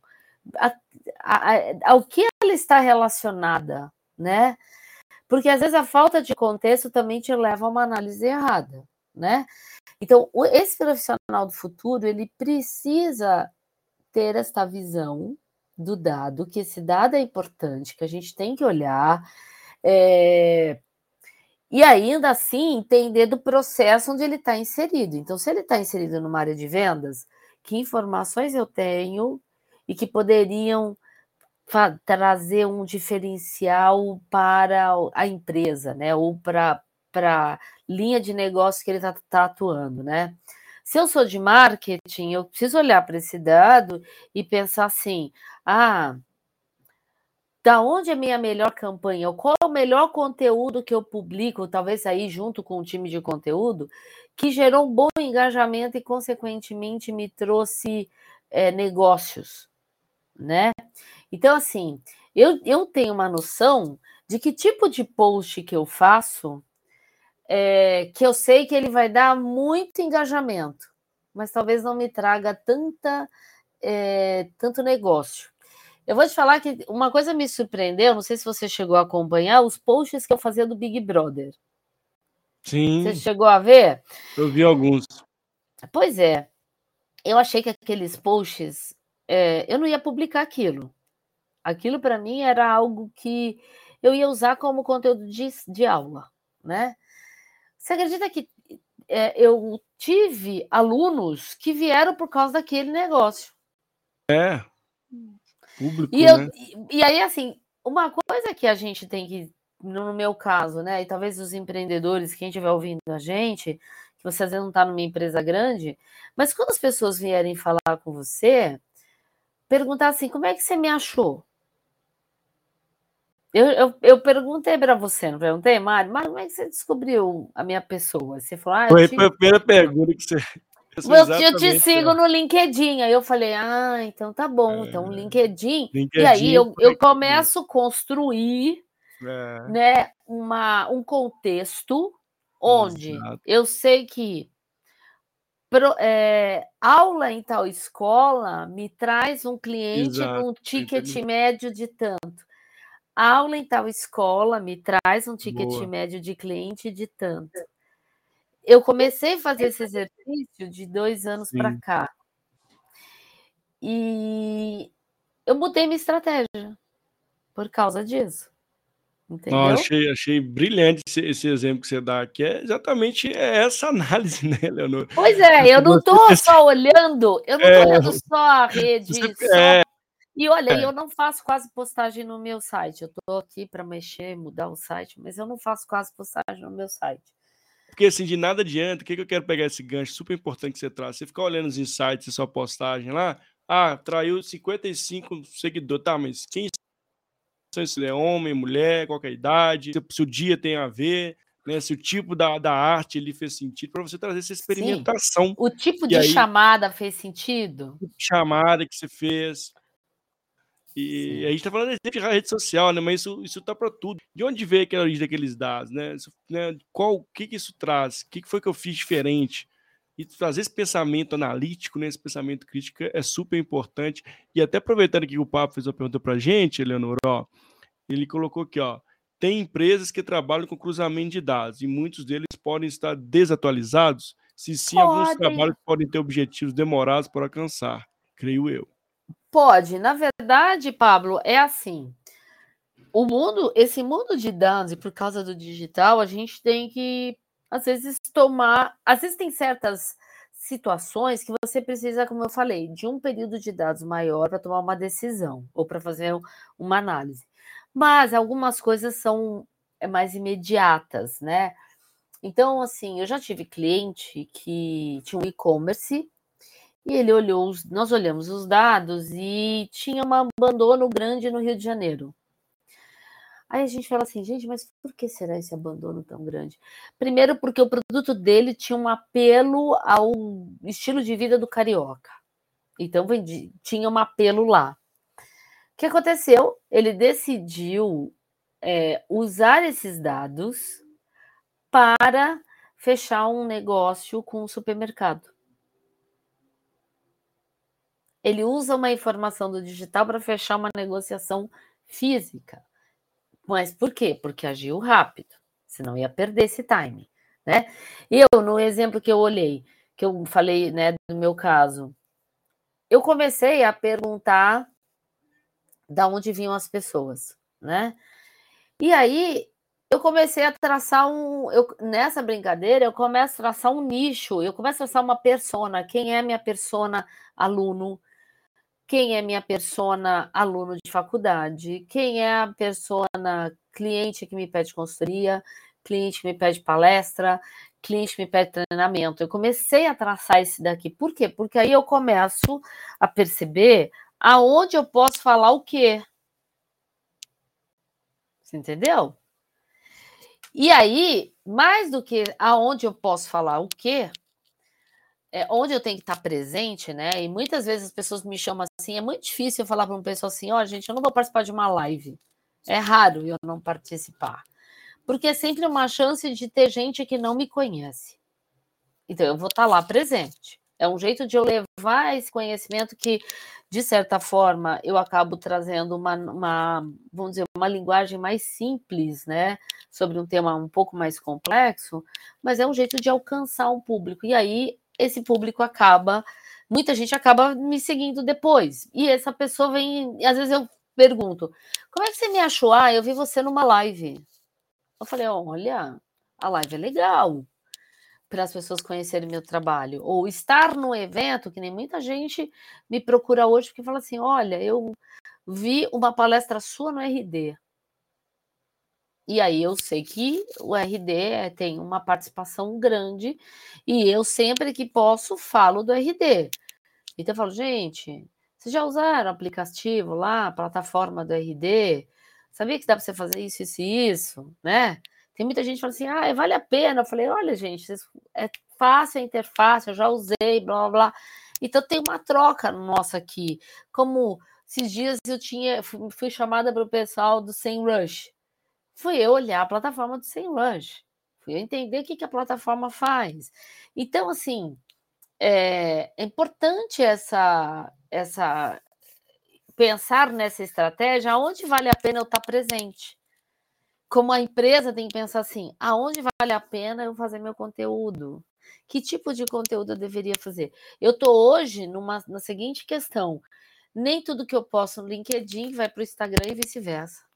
A- a- a- ao que ela está relacionada, né? Porque às vezes a falta de contexto também te leva a uma análise errada, né? Então, esse profissional do futuro, ele precisa ter esta visão do dado, que esse dado é importante, que a gente tem que olhar, é, e ainda assim entender do processo onde ele está inserido. Então, se ele está inserido numa área de vendas, que informações eu tenho e que poderiam trazer um diferencial para a empresa, né? Ou para a linha de negócio que ele está atuando, né? Se eu sou de marketing, eu preciso olhar para esse dado e pensar assim: ah, da onde é minha melhor campanha? Qual é o melhor conteúdo que eu publico, talvez aí junto com o time de conteúdo, que gerou um bom engajamento e, consequentemente, me trouxe é, negócios, né? Então, assim, eu, eu tenho uma noção de que tipo de post que eu faço, é, que eu sei que ele vai dar muito engajamento, mas talvez não me traga tanta, é, tanto negócio. Eu vou te falar que uma coisa me surpreendeu, não sei se você chegou a acompanhar os posts que eu fazia do Big Brother. Sim, Você chegou a ver? eu vi alguns. Pois é. Eu achei que aqueles posts, é, eu não ia publicar aquilo. Aquilo para mim era algo que eu ia usar como conteúdo de, de aula, né? Você acredita que é, eu tive alunos que vieram por causa daquele negócio. É. Público, E, eu, né? e, e aí, assim, uma coisa que a gente tem que, no meu caso, né? E talvez os empreendedores, quem estiver ouvindo a gente, que você às vezes não está numa empresa grande, mas quando as pessoas vierem falar com você, perguntar assim, como é que você me achou? Eu, eu, eu perguntei para você, não perguntei, Mário? Mário, como é que você descobriu a minha pessoa? Você falou, ah, eu Foi te, foi a primeira pergunta que você. Eu, te Exatamente, sigo é. no LinkedIn. Aí eu falei, ah, então tá bom, então o É, LinkedIn. E LinkedIn aí eu, eu começo a construir É, né, uma, um contexto onde exato. eu sei que pro- é, aula em tal escola me traz um cliente Exato, num tô ticket entendendo. médio de tanto. Aula em tal escola me traz um ticket Boa. médio de cliente de tanto. Eu comecei a fazer esse exercício de dois anos para cá. E eu mudei minha estratégia por causa disso. Não, Entendeu? achei, achei brilhante esse, esse exemplo que você dá, que é exatamente essa análise, né, Leonor? Pois é, eu não estou só olhando, eu não É, estou olhando só a rede, você, só. é, E olha, é, eu não faço quase postagem no meu site. Eu estou aqui para mexer, mudar o site, mas eu não faço quase postagem no meu site. Porque assim, de nada adianta, o que, que eu quero pegar esse gancho super importante que você traz? Você ficar olhando os insights e sua postagem lá, ah, traiu 55 seguidores, tá, mas quem são esses? É homem, mulher, qualquer idade, se, se o dia tem a ver, né, se o tipo da, da arte ele fez sentido, para você trazer essa Sim. experimentação. O tipo de aí, chamada fez sentido? chamada que você fez, E Sim. a gente está falando de rede social, né? Mas isso isso tá para tudo. De onde veio aquela origem daqueles dados, né? Isso, né? Qual, o que que isso traz? O que que foi que eu fiz diferente? E trazer esse pensamento analítico, né? Esse pensamento crítico é super importante. E até aproveitando que o Papo fez uma pergunta para a gente, Eleonora, ó, ele colocou aqui, ó, tem empresas que trabalham com cruzamento de dados e muitos deles podem estar desatualizados. Se sim, alguns Podem. trabalhos podem ter objetivos demorados para alcançar, creio eu. Pode. Na verdade, Pablo, é assim. O mundo, esse mundo de dados, e por causa do digital, a gente tem que, às vezes, tomar. Às vezes, tem certas situações que você precisa, como eu falei, de um período de dados maior para tomar uma decisão ou para fazer uma análise. Mas algumas coisas são é, mais imediatas, né? Então, assim, eu já tive cliente que tinha um e-commerce e ele olhou, os, nós olhamos os dados e tinha um abandono grande no Rio de Janeiro. Aí a gente fala assim, gente, mas por que será esse abandono tão grande? Primeiro, porque o produto dele tinha um apelo ao estilo de vida do carioca. Então, vendi, tinha um apelo lá. O que aconteceu? Ele decidiu é, usar esses dados para fechar um negócio com um supermercado. Ele usa uma informação do digital para fechar uma negociação física. Mas por quê? Porque agiu rápido, senão ia perder esse time, né? Eu, no exemplo que eu olhei, que eu falei, né, do meu caso, eu comecei a perguntar da onde vinham as pessoas, né? E aí eu comecei a traçar um, eu, nessa brincadeira eu começo a traçar um nicho, eu começo a traçar uma persona, quem é minha persona aluno, quem é minha persona aluno de faculdade, quem é a persona cliente que me pede consultoria, cliente que me pede palestra, cliente que me pede treinamento. Eu comecei a traçar esse daqui. Por quê? Porque aí eu começo a perceber aonde eu posso falar o quê. Você entendeu? E aí, mais do que aonde eu posso falar o quê, é, onde eu tenho que estar presente, né? E muitas vezes as pessoas me chamam assim, é muito difícil eu falar para uma pessoa assim, ó, oh, gente, eu não vou participar de uma live. É raro eu não participar. Porque é sempre uma chance de ter gente que não me conhece. Então, eu vou estar lá presente. É um jeito de eu levar esse conhecimento que, de certa forma, eu acabo trazendo uma, uma vamos dizer, uma linguagem mais simples, né? Sobre um tema um pouco mais complexo, mas é um jeito de alcançar um público. E aí, esse público acaba, muita gente acaba me seguindo depois. E essa pessoa vem, às vezes eu pergunto, como é que você me achou? Ah, eu vi você numa live. Eu falei, olha, a live é legal, para as pessoas conhecerem meu trabalho, ou estar no evento, que nem muita gente me procura hoje porque fala assim: olha, eu vi uma palestra sua no RD. E aí eu sei que o RD é, tem uma participação grande e eu sempre que posso falo do RD. Então eu falo, gente, vocês já usaram o aplicativo lá, a plataforma do RD? Sabia que dá para você fazer isso, isso e isso, né? Tem muita gente que fala assim, ah, vale a pena. Eu falei, olha, gente, é fácil a interface, eu já usei, blá, blá, blá. Então tem uma troca nossa aqui. Como esses dias eu tinha, fui chamada para o pessoal do SEMrush fui eu olhar a plataforma do SEMrush, fui eu entender o que, que a plataforma faz. Então, assim, é, é importante essa, essa pensar nessa estratégia, aonde vale a pena eu estar presente. Como a empresa tem que pensar assim, aonde vale a pena eu fazer meu conteúdo? Que tipo de conteúdo eu deveria fazer? Eu estou hoje numa, na seguinte questão: nem tudo que eu posto no LinkedIn vai para o Instagram e vice-versa.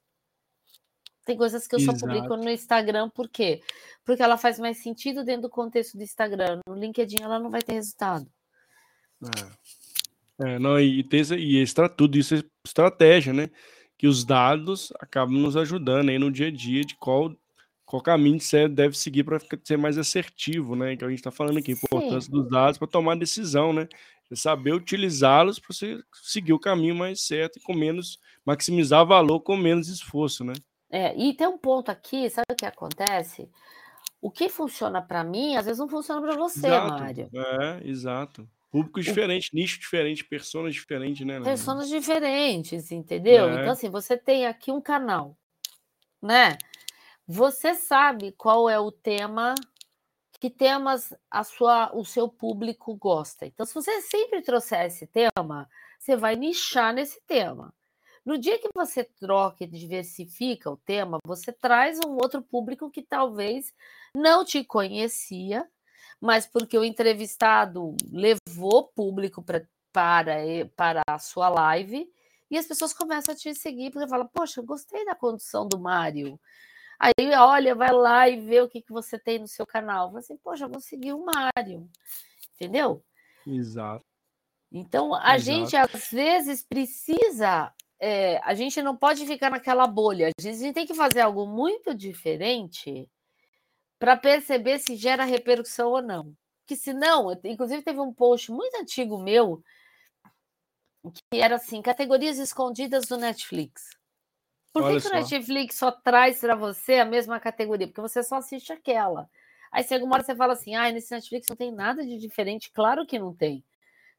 Tem coisas que eu só publico no Instagram, por quê? Porque ela faz mais sentido dentro do contexto do Instagram. No LinkedIn ela não vai ter resultado. É, é não, e, tem, e extra, tudo isso é estratégia, né? Que os dados acabam nos ajudando aí no dia a dia de qual, qual caminho você deve seguir para ser mais assertivo, né? Que a gente está falando aqui, a importância Sim. dos dados para tomar decisão, né? É saber utilizá-los para você seguir o caminho mais certo e com menos, maximizar valor com menos esforço, né? É, e tem um ponto aqui, sabe o que acontece? O que funciona para mim, às vezes não funciona para você, exato, Mário. É, exato. Público diferente, o... nicho diferente, pessoas diferentes, né? Pessoas diferentes, entendeu? É. Então, assim, você tem aqui um canal, né? Você sabe qual é o tema, que temas a sua, o seu público gosta. Então, se você sempre trouxer esse tema, você vai nichar nesse tema. No dia que você troca e diversifica o tema, você traz um outro público que talvez não te conhecia, mas porque o entrevistado levou público pra, para, para a sua live e as pessoas começam a te seguir porque falam: Poxa, gostei da condução do Mário. Aí, olha, vai lá e vê o que, que você tem no seu canal. Fala assim, poxa, vou seguir o Mário. Entendeu? Exato. Então, a Exato. gente às vezes precisa é, a gente não pode ficar naquela bolha. A gente tem que fazer algo muito diferente para perceber se gera repercussão ou não. Que se não, inclusive teve um post muito antigo meu que era assim, categorias escondidas do Netflix. Por que, que o Netflix só traz para você a mesma categoria? Porque você só assiste aquela. Aí chega uma hora você fala assim, ah, nesse Netflix não tem nada de diferente. Claro que não tem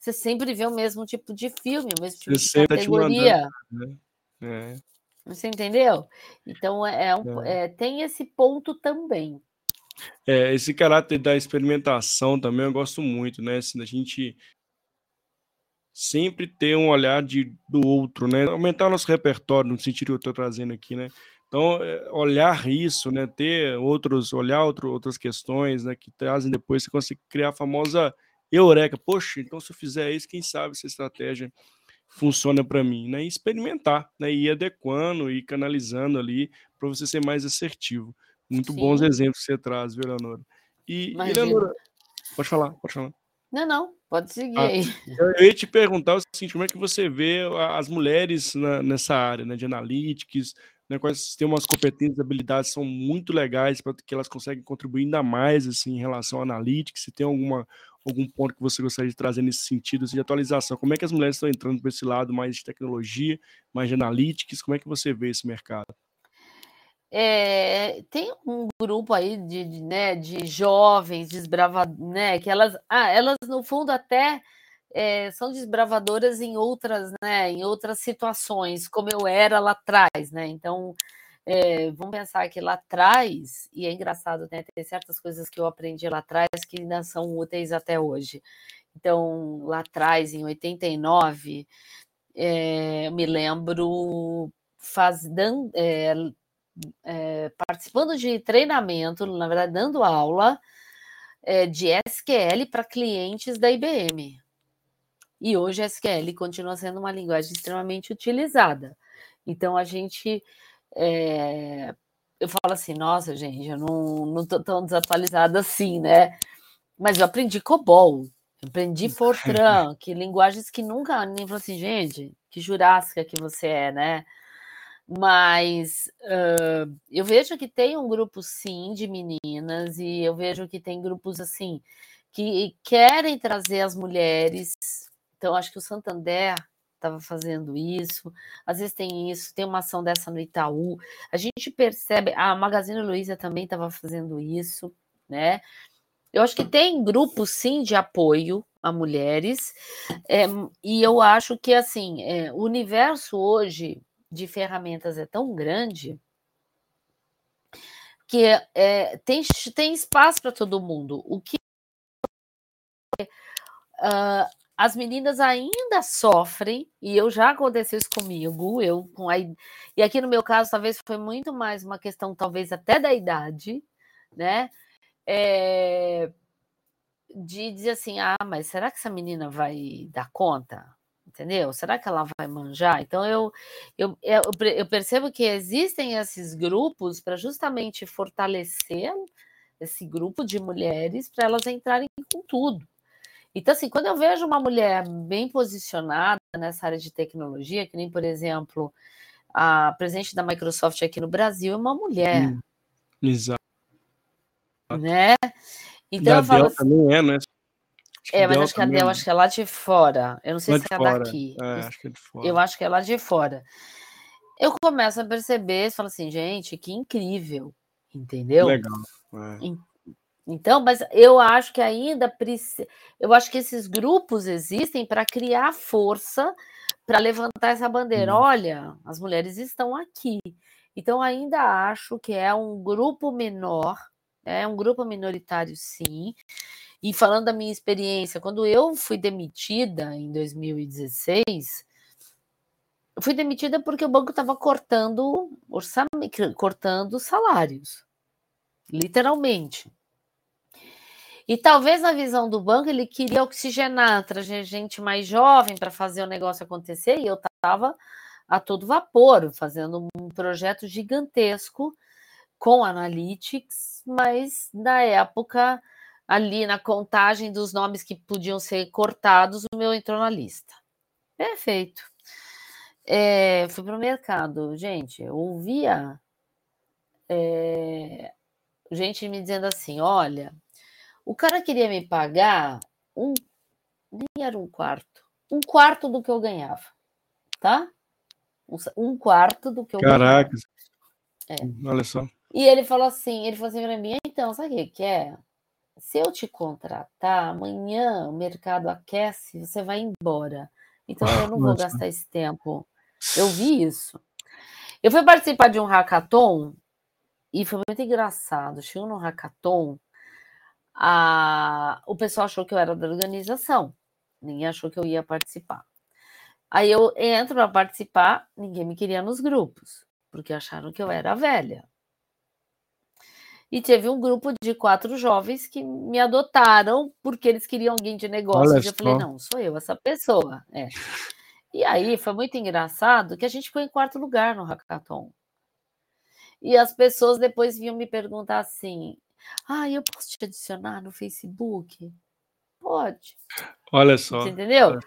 você sempre vê o mesmo tipo de filme, o mesmo tipo você de categoria. Mandando, né? é. Você entendeu? Então é, é um, é. é. tem esse ponto também. É, esse caráter da experimentação também eu gosto muito, né? Assim, a gente sempre ter um olhar de, do outro, né? Aumentar o nosso repertório, no sentido que eu estou trazendo aqui, né? Então, é, olhar isso, né? Ter outros, olhar outro, outras questões, né? Que trazem depois, você consegue criar a famosa eureka, poxa, então se eu fizer isso, quem sabe essa estratégia funciona para mim, né? E experimentar, né? E ir adequando e canalizando ali para você ser mais assertivo. Muito Sim. bons exemplos que você traz, viu, Leonora? E, Leonora, pode falar, pode falar. Não, não, pode seguir ah, aí. Eu ia te perguntar o seguinte, como é que você vê as mulheres na, nessa área, né, de analytics, né, quais têm umas competências, habilidades são muito legais para que elas conseguem contribuir ainda mais assim em relação ao analytics, se tem alguma algum ponto que você gostaria de trazer nesse sentido assim, de atualização? Como é que as mulheres estão entrando para esse lado mais de tecnologia, mais de analytics? Como é que você vê esse mercado? É, tem um grupo aí de, de, né, de jovens desbravadores, né, que elas, ah, elas no fundo até é, são desbravadoras em outras, né, em outras situações, como eu era lá atrás, né? Então, é, vamos pensar que lá atrás, e é engraçado, né? Tem certas coisas que eu aprendi lá atrás que ainda são úteis até hoje. Então, lá atrás, em 89, é, eu me lembro faz, dan, é, é, participando de treinamento, na verdade, dando aula é, de SQL para clientes da IBM. E hoje a SQL continua sendo uma linguagem extremamente utilizada. Então, a gente é, eu falo assim, nossa, gente, eu não, não tô tão desatualizada assim, né? mas eu aprendi COBOL, aprendi Fortran, que linguagens que nunca nem falou assim, gente, que jurássica que você é, né? Mas uh, eu vejo que tem um grupo sim de meninas, e eu vejo que tem grupos assim que querem trazer as mulheres. Então, acho que o Santander estava fazendo isso, às vezes tem isso, tem uma ação dessa no Itaú. A gente percebe, a Magazine Luiza também estava fazendo isso, né? Eu acho que tem grupos sim de apoio a mulheres, é, e eu acho que assim é, o universo hoje de ferramentas é tão grande que é, tem, tem espaço para todo mundo. O que uh, as meninas ainda sofrem, e eu já aconteceu isso comigo, eu com a, e aqui no meu caso talvez foi muito mais uma questão talvez até da idade, né? É, de dizer assim, ah, mas será que essa menina vai dar conta? Entendeu? Será que ela vai manjar? Então eu, eu, eu percebo que existem esses grupos para justamente fortalecer esse grupo de mulheres para elas entrarem com tudo. Então, assim, quando eu vejo uma mulher bem posicionada nessa área de tecnologia, que nem, por exemplo, a presidente da Microsoft aqui no Brasil é uma mulher. Hum, exato. Né? Então, da eu falo assim, também é, né? É, mas acho que a Dell acho que é lá de fora. Eu não sei lá se é fora. daqui. É, acho que é de fora. Eu acho que é lá de fora. Eu começo a perceber, falo assim, gente, que incrível, entendeu? Legal. É. Então, mas eu acho que ainda precisa. Eu acho que esses grupos existem para criar força para levantar essa bandeira. Hum. Olha, as mulheres estão aqui. Então, ainda acho que é um grupo menor, é um grupo minoritário, sim. E falando da minha experiência, quando eu fui demitida em 2016, eu fui demitida porque o banco estava cortando orçamento, cortando salários, literalmente. E talvez na visão do banco ele queria oxigenar, trazer gente mais jovem para fazer o negócio acontecer, e eu estava a todo vapor, fazendo um projeto gigantesco com Analytics, mas na época, ali na contagem dos nomes que podiam ser cortados, o meu entrou na lista. Perfeito. É, fui para o mercado, gente, eu ouvia é, gente me dizendo assim: olha, o cara queria me pagar um. Nem era um quarto. Um quarto do que eu ganhava. Tá? Um quarto do que eu Caraca. ganhava. É. Olha só. E ele falou assim: ele falou assim pra mim, então, sabe o que, que é? Se eu te contratar, amanhã o mercado aquece, você vai embora. Então eu não vou gastar esse tempo. Eu vi isso. Eu fui participar de um hackathon e foi muito engraçado. Chegou no hackathon a... o pessoal achou que eu era da organização, ninguém achou que eu ia participar. Aí eu entro para participar, ninguém me queria nos grupos, porque acharam que eu era velha. E teve um grupo de quatro jovens que me adotaram porque eles queriam alguém de negócios. eu falei, não, sou eu essa pessoa. É. E aí foi muito engraçado que a gente ficou em quarto lugar no hackathon. E as pessoas depois vinham me perguntar assim: ah, eu posso te adicionar no Facebook? Pode. Olha só. Você entendeu?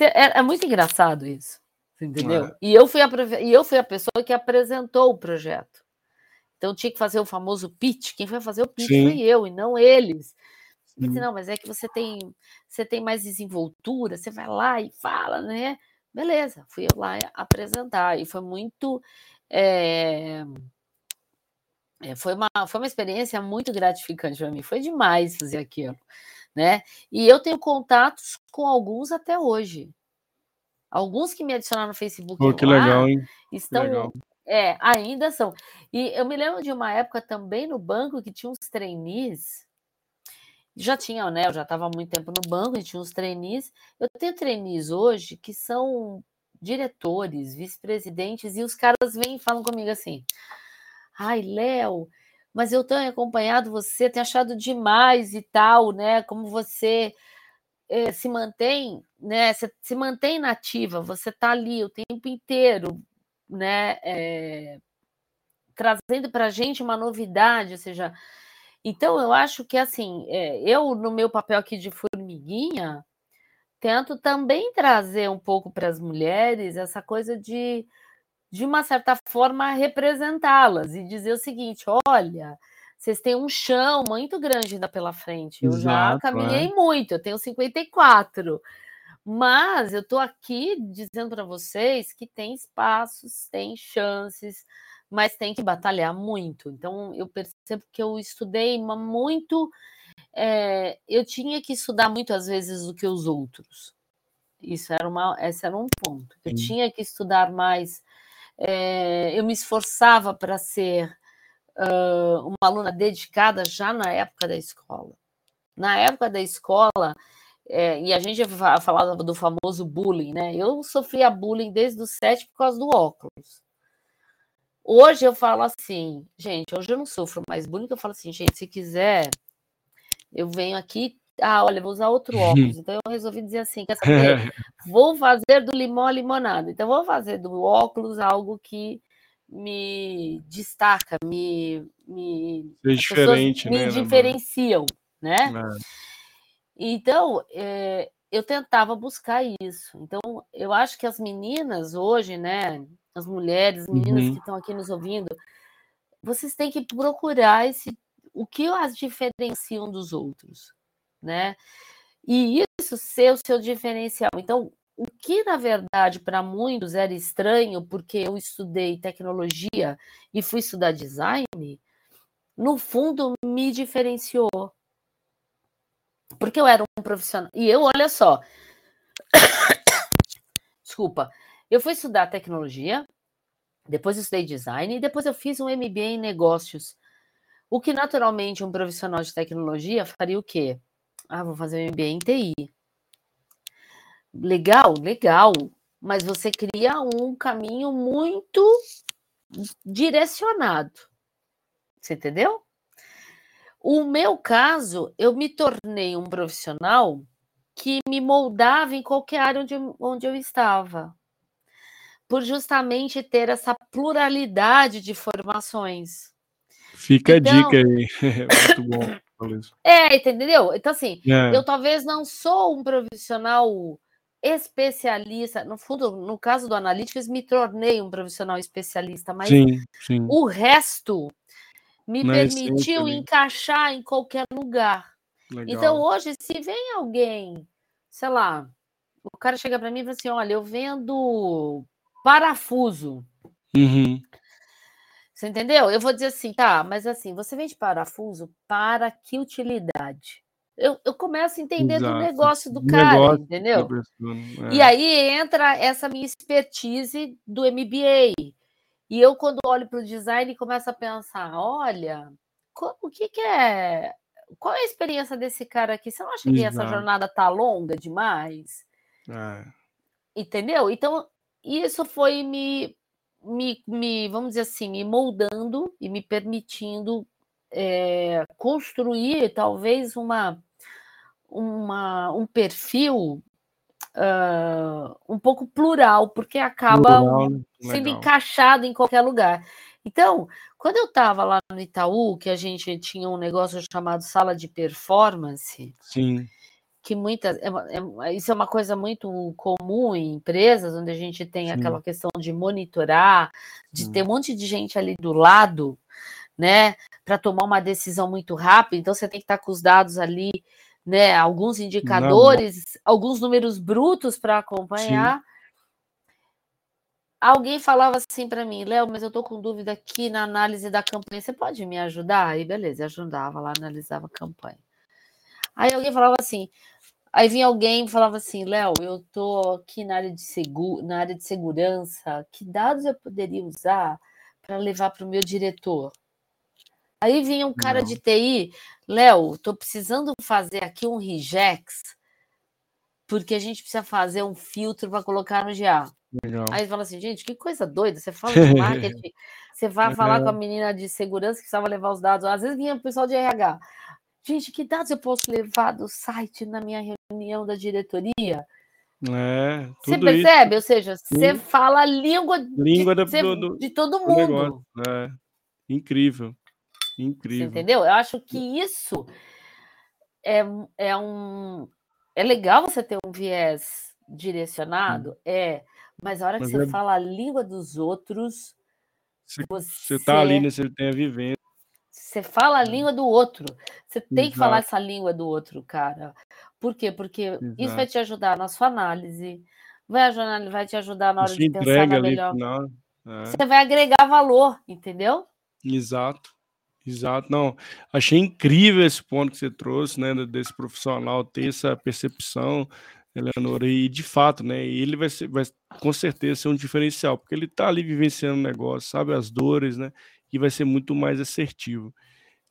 É, é muito engraçado isso. Entendeu? É. E, eu fui a, e eu fui a pessoa que apresentou o projeto. Então tinha que fazer o famoso pitch. Quem foi fazer o pitch Sim. foi eu e não eles. Eu disse, não, mas é que você tem, você tem mais desenvoltura, você vai lá e fala, né? Beleza, fui eu lá apresentar. E foi muito. É, é, foi, uma, foi uma experiência muito gratificante para mim, foi demais fazer aquilo, né? E eu tenho contatos com alguns até hoje. Alguns que me adicionaram no Facebook Pô, que lá, legal, hein? estão legal. É, ainda são. E eu me lembro de uma época também no banco que tinha uns trainees. Já tinha, né? Eu já estava há muito tempo no banco e tinha uns trainees. Eu tenho trainees hoje que são diretores, vice-presidentes, e os caras vêm e falam comigo assim: Ai, Léo, mas eu tenho acompanhado você, tenho achado demais e tal, né? Como você é, se mantém, né? Se, se mantém nativa, você está ali o tempo inteiro, né? É, trazendo para a gente uma novidade, ou seja, Então, eu acho que, assim, é, eu, no meu papel aqui de formiguinha, tento também trazer um pouco para as mulheres essa coisa de, de uma certa forma, representá-las e dizer o seguinte: olha, vocês têm um chão muito grande ainda pela frente. Eu Exato, já caminhei é. muito, eu tenho 54. Mas eu estou aqui dizendo para vocês que tem espaços, tem chances, mas tem que batalhar muito. Então, eu percebo que eu estudei muito. É, eu tinha que estudar muito às vezes do que os outros. Isso era uma, esse era um ponto. Eu Sim. tinha que estudar mais. É, eu me esforçava para ser uh, uma aluna dedicada já na época da escola. Na época da escola, é, e a gente falava do famoso bullying, né? Eu sofria bullying desde os sete por causa do óculos. Hoje eu falo assim, gente, hoje eu não sofro mais bullying, eu falo assim, gente, se quiser, eu venho aqui, ah, olha, vou usar outro óculos. Então eu resolvi dizer assim, quer saber? Vou fazer do limão a limonada. Então vou fazer do óculos algo que me destaca, me, me diferente, me né, diferenciam, né? É. Então, é, eu tentava buscar isso. Então, eu acho que as meninas hoje, né, as mulheres, meninas uhum. que estão aqui nos ouvindo, vocês têm que procurar esse, o que as diferenciam dos outros, né? E isso ser o seu diferencial. Então, o que na verdade para muitos era estranho, porque eu estudei tecnologia e fui estudar design, no fundo me diferenciou. Porque eu era um profissional. E eu, olha só. Desculpa. Eu fui estudar tecnologia, depois estudei design e depois eu fiz um MBA em negócios. O que naturalmente um profissional de tecnologia faria o quê? Ah, vou fazer um MBA em TI. Legal, legal. Mas você cria um caminho muito direcionado. Você entendeu? O meu caso, eu me tornei um profissional que me moldava em qualquer área onde, onde eu estava por justamente ter essa pluralidade de formações. Fica então, a dica aí. Muito bom. É, entendeu? Então, assim, é. eu talvez não sou um profissional especialista. No fundo, no caso do Analytics, me tornei um profissional especialista, mas sim, sim. o resto me não permitiu é encaixar em qualquer lugar. Legal. Então, hoje, se vem alguém, sei lá, o cara chega para mim e fala assim: olha, eu vendo parafuso. Uhum. Você entendeu? Eu vou dizer assim, tá, mas assim, você vende parafuso para que utilidade? Eu, eu começo a entender Exato. do negócio do cara, negócio entendeu? É. E aí entra essa minha expertise do MBA. E eu, quando olho para o design, começo a pensar: olha, o que, que é. Qual é a experiência desse cara aqui? Você não acha que Exato. essa jornada tá longa demais? É. Entendeu? Então, isso foi me, me, me, vamos dizer assim, me moldando e me permitindo é, construir talvez uma, uma, um perfil uh, um pouco plural, porque acaba plural, sendo legal. encaixado em qualquer lugar. Então, quando eu estava lá no Itaú, que a gente tinha um negócio chamado sala de performance, Sim que muitas. É, é, isso é uma coisa muito comum em empresas, onde a gente tem Sim. aquela questão de monitorar, de ter um monte de gente ali do lado, né, para tomar uma decisão muito rápida. Então, você tem que estar com os dados ali, né, alguns indicadores, Não. alguns números brutos para acompanhar. Sim. Alguém falava assim para mim, Léo, mas eu estou com dúvida aqui na análise da campanha. Você pode me ajudar? Aí, beleza, ajudava lá, analisava a campanha. Aí alguém falava assim, Aí vinha alguém e falava assim, Léo, eu tô aqui na área de seguro, na área de segurança, que dados eu poderia usar para levar para o meu diretor? Aí vinha um cara Não. de TI, Léo, tô precisando fazer aqui um regex, porque a gente precisa fazer um filtro para colocar no GA. Legal. Aí fala assim, gente, que coisa doida, você fala de marketing, você vai falar com a menina de segurança que precisava levar os dados. Às vezes vinha o pessoal de RH. Gente, que dados eu posso levar do site na minha reunião da diretoria? É, você percebe? Isso. Ou seja, você fala a língua, língua de, do, do, de todo mundo. É, incrível. Incrível. Você entendeu? Eu acho que isso é, é um. É legal você ter um viés direcionado, é, mas a hora que Mas você é fala a língua dos outros, você você tá ali, né? Você tem a vivência. Você fala a língua do outro. Você tem que falar Exato, essa língua do outro, cara. Por quê? Porque isso vai exato. te ajudar na sua análise, vai ajudar, vai te ajudar na hora de pensar na melhor. final. É, Você vai agregar valor, entendeu? exato, exato. Não, achei incrível esse ponto que você trouxe, né? Desse profissional ter essa percepção, Eleonora, e de fato, né? Ele vai ser, vai com certeza ser um diferencial, porque ele tá ali vivenciando o negócio, sabe as dores, né? E vai ser muito mais assertivo.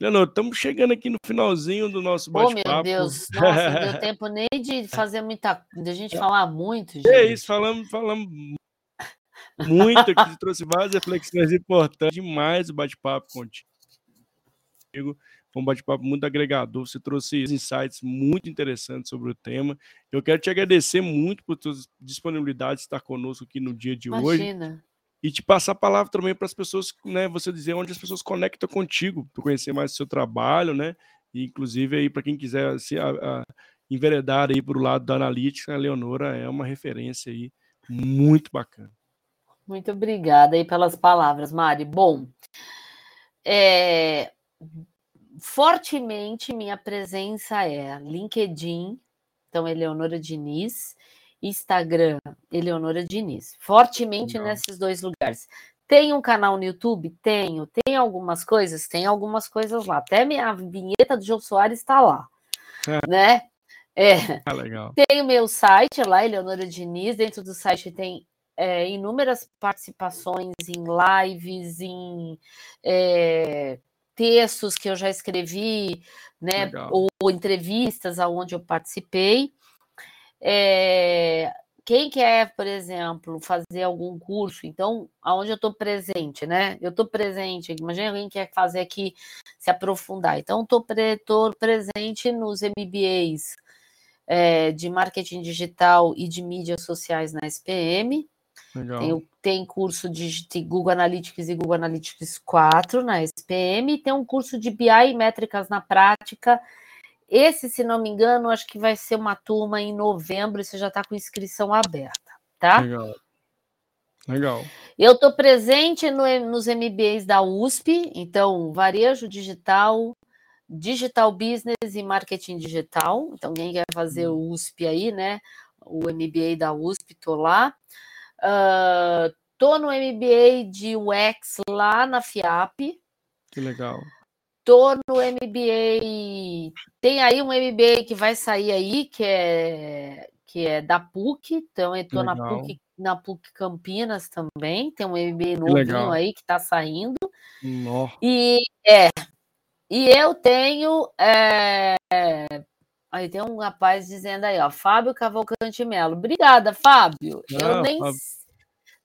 Leonor, estamos chegando aqui no finalzinho do nosso Oh, meu bate-papo. Deus, nossa, não deu tempo nem de fazer muita, de a gente falar muito, É isso, gente. falamos, falamos muito aqui, você trouxe várias reflexões importantes demais o bate-papo contigo. Foi um bate-papo muito agregador, você trouxe insights muito interessantes sobre o tema. Eu quero te agradecer muito por sua disponibilidade de estar conosco aqui no dia de hoje Imagina. E te passar a palavra também para as pessoas, né? Você dizer onde as pessoas conectam contigo, para conhecer mais o seu trabalho, né? E, inclusive aí para quem quiser se a, a, enveredar aí para o lado da analítica, a Leonora é uma referência aí muito bacana. Muito obrigada aí pelas palavras, Mari. Bom, é, fortemente minha presença é LinkedIn, então Eleonora Diniz, Instagram, Eleonora Diniz. Fortemente Legal. nesses dois lugares. Tem um canal no YouTube? Tenho. Tem algumas coisas? Tem algumas coisas lá. Até minha vinheta do João Soares está lá, É. né? É. Ah, legal. Tem o meu site lá, Eleonora Diniz. Dentro do site tem é, inúmeras participações em lives, em é, textos que eu já escrevi, né? Legal. Ou, ou entrevistas aonde eu participei. É, quem quer, por exemplo, fazer algum curso, então, aonde eu estou presente, né? Eu estou presente, imagina alguém que quer fazer aqui, se aprofundar. Então, estou pre, presente nos MBAs é, de marketing digital e de mídias sociais na SPM. Tem, tem curso de, de Google Analytics e Google Analytics 4 na SPM, tem um curso de BI e métricas na prática. Esse, se não me engano, acho que vai ser uma turma em novembro, e você já está com inscrição aberta, tá? Legal. Legal. Eu estou presente no, nos MBAs da USP, então, varejo digital, digital business e marketing digital. Então, quem quer fazer o USP aí, né? O MBA da USP, estou lá. Uh, tô no MBA de UX lá na FIAP. Que legal. Tô no MBA. Tem aí um MBA que vai sair aí, que é, que é da PUC. Então, eu tô na. PUC, na PUC Campinas também. Tem um MBA novinho legal. aí que tá saindo. Nó. E é. E eu tenho. é, Aí tem um rapaz dizendo aí, ó, Fábio Cavalcante Melo. Obrigada, Fábio. Eu Ah, nem. Fábio.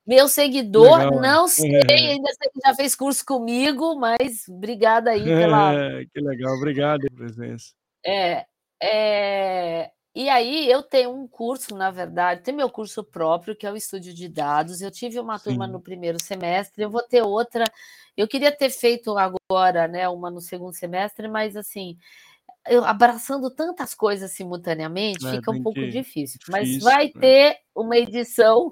Meu seguidor, Legal. não sei, É. ainda sei que já fez curso comigo, mas obrigada aí pela. que legal. Obrigado pela presença. É, é, E aí eu tenho um curso, na verdade, tem meu curso próprio, que é o Estúdio de Dados. Eu tive uma turma Sim. no primeiro semestre, eu vou ter outra. Eu queria ter feito agora, né, uma no segundo semestre, mas assim, eu abraçando tantas coisas simultaneamente, É, fica um pouco que- difícil. Mas difícil, vai né? ter uma edição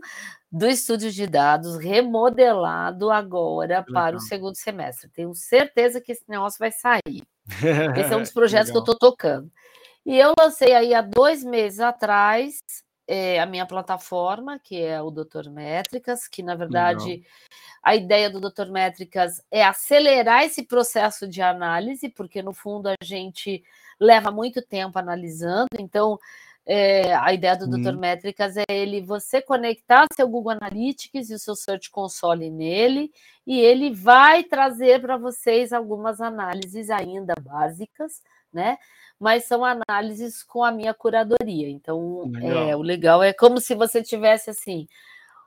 do Estúdio de Dados remodelado agora Que para o legal. segundo semestre. Tenho certeza que esse negócio vai sair. Esse é um dos projetos que eu Legal. estou tocando. E eu lancei aí há dois meses atrás eh, a minha plataforma, que é o Doutor Métricas, que na verdade a ideia do Doutor Métricas é acelerar esse processo de análise, porque no fundo a gente leva muito tempo analisando, então eh, a ideia do Doutor Uhum. Métricas é ele você conectar seu Google Analytics e o seu Search Console nele, e ele vai trazer para vocês algumas análises ainda básicas, né? Mas são análises com a minha curadoria. Então, Legal. é, o legal é como se você tivesse assim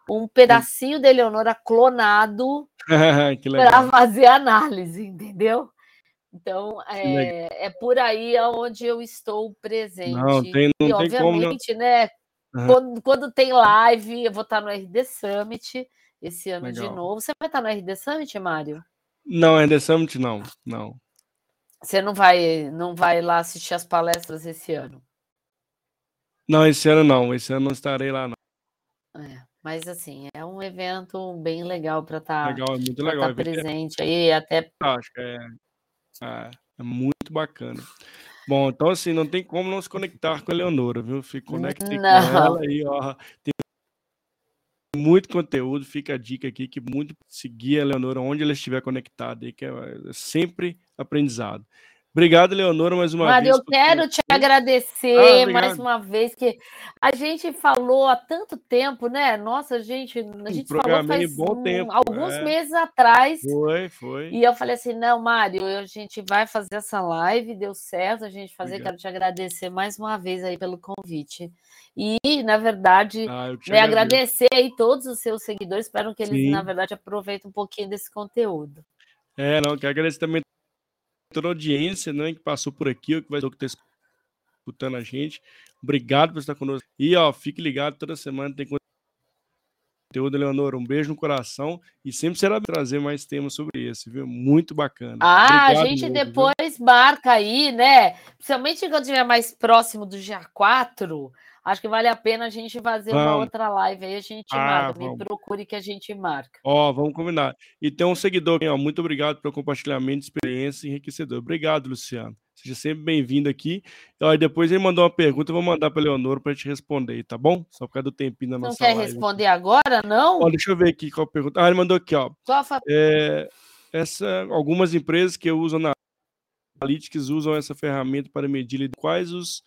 um pedacinho da Eleonora clonado para fazer análise, entendeu? Então, é, é por aí onde eu estou presente. Não, tem, e, não como. Não. obviamente, né? Aham. Quando, quando tem live, eu vou estar no RD Summit esse ano de Legal. novo. Você vai estar no RD Summit, Mário? Não, The Summit, não. Não. Você não vai, não vai lá assistir as palestras esse ano? Não, esse ano não. Esse ano não estarei lá, não. É, mas assim, é um evento bem legal para estar Legal, é muito tá legal. presente aí, até Acho que é, é, é muito bacana. Bom, então assim, não tem como não se conectar com a Leonora, viu? Fico conectei com ela e ó, tem muito conteúdo, fica a dica aqui que muito seguir a Leonora onde ela estiver conectada aí, que é é sempre aprendizado. Obrigado, Leonora, mais uma Mário, vez. eu quero ter- te agradecer Ah, mais uma vez, que a gente falou há tanto tempo, né? Nossa, gente, a gente falou faz bom um- tempo, alguns é. meses atrás. Foi, foi. E eu falei assim: não, Mário, a gente vai fazer essa live, deu certo a gente fazer. Obrigado. Quero te agradecer mais uma vez aí pelo convite. E, na verdade, Ah, né, agradecer aí todos os seus seguidores. Espero que eles, Sim. na verdade, aproveitem um pouquinho desse conteúdo. É, não, quero agradecer também toda a audiência, né, que passou por aqui, ou que vai está escutando a gente. Obrigado por estar conosco. E, ó, fique ligado, toda semana tem conteúdo, Leonora. Um beijo no coração e sempre será trazer mais temas sobre esse, viu? Muito bacana. Ah, Obrigado a gente viu? depois marca aí, né? Principalmente quando estiver mais próximo do dia 4, acho que vale a pena a gente fazer uma Vamos. outra live aí, a gente Ah, marca. Me vamos. procure que a gente marca. Ó, vamos combinar. E tem um seguidor aqui, ó. Muito obrigado pelo compartilhamento de experiência enriquecedor. Obrigado, Luciano. Seja sempre bem-vindo aqui. E, ó, e depois ele mandou uma pergunta, eu vou mandar para Leonor para te responder, tá bom? Só por causa do tempinho da Não nossa quer live. responder agora, não? Ó, deixa eu ver aqui qual a pergunta. Ah, ele mandou aqui, ó. Só fa- É, essa, algumas empresas que usam na Analytics usam essa ferramenta para medir quais os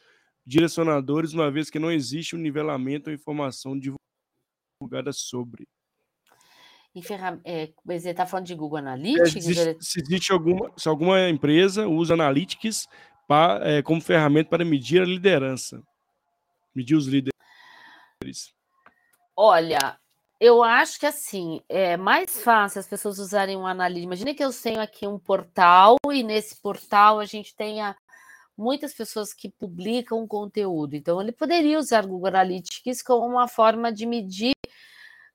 direcionadores, uma vez que não existe um nivelamento ou informação divulgada sobre. ferram- é, mas ele está falando de Google É, Analytics? se, existe, se existe alguma, se alguma empresa usa Analytics pa- é, como ferramenta para medir a liderança, medir os líderes. Olha, eu acho que assim, é mais fácil as pessoas usarem um analista. Imagina que eu tenho aqui um portal e nesse portal a gente tenha muitas pessoas que publicam conteúdo. Então, ele poderia usar Google Analytics como uma forma de medir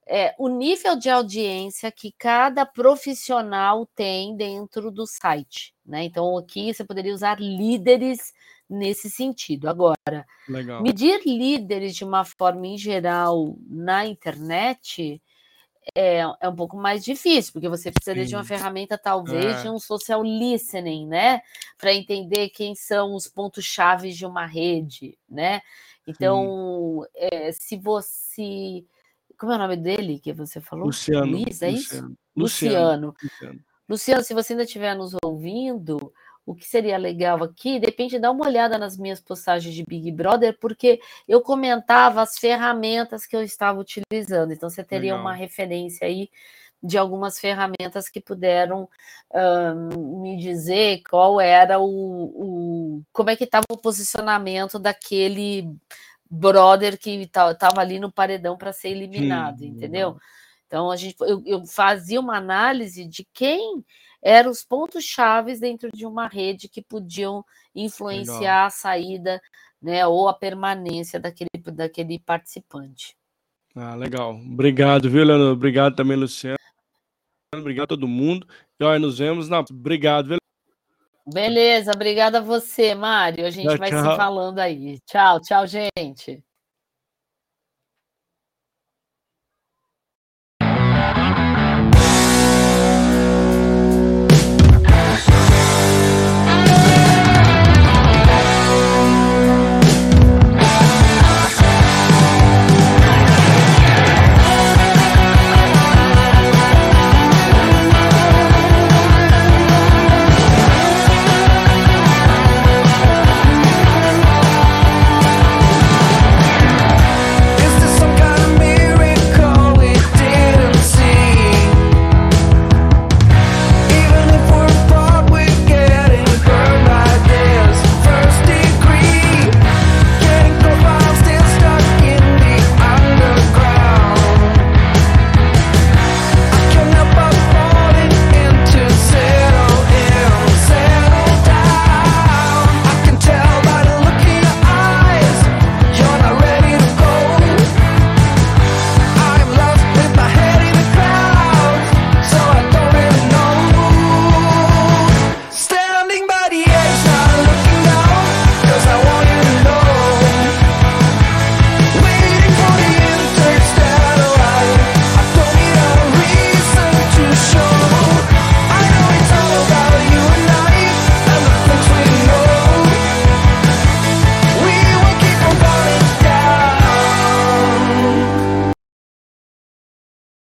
é, o nível de audiência que cada profissional tem dentro do site. Né? Então, aqui você poderia usar líderes nesse sentido. Agora, Legal. Medir líderes de uma forma em geral na internet é, é um pouco mais difícil, porque você precisaria de uma Sim. ferramenta, talvez, É. de um social listening, né? Para entender quem são os pontos-chave de uma rede, né? Então, é, se você. Como é o nome dele que você falou? Luciano. Luiz, é isso? Luciano. Luciano. Luciano. Luciano, se você ainda estiver nos ouvindo, o que seria legal aqui, de repente dá uma olhada nas minhas postagens de Big Brother, porque eu comentava as ferramentas que eu estava utilizando. Então, você teria Legal. uma referência aí de algumas ferramentas que puderam ahn, me dizer qual era o, o como é que estava o posicionamento daquele brother que estava ali no paredão para ser eliminado, Sim, entendeu? legal. Então a gente, eu, eu fazia uma análise de quem eram os pontos chaves dentro de uma rede que podiam influenciar a saída, né, ou a permanência daquele, daquele participante. Ah, legal. Obrigado, viu, Leonor? Obrigado também, Luciano. Obrigado a todo mundo. E olha, nos vemos na. Obrigado, viu? Beleza, obrigada a você, Mário. A gente Tchau, vai se tchau. falando aí. Tchau, tchau, gente.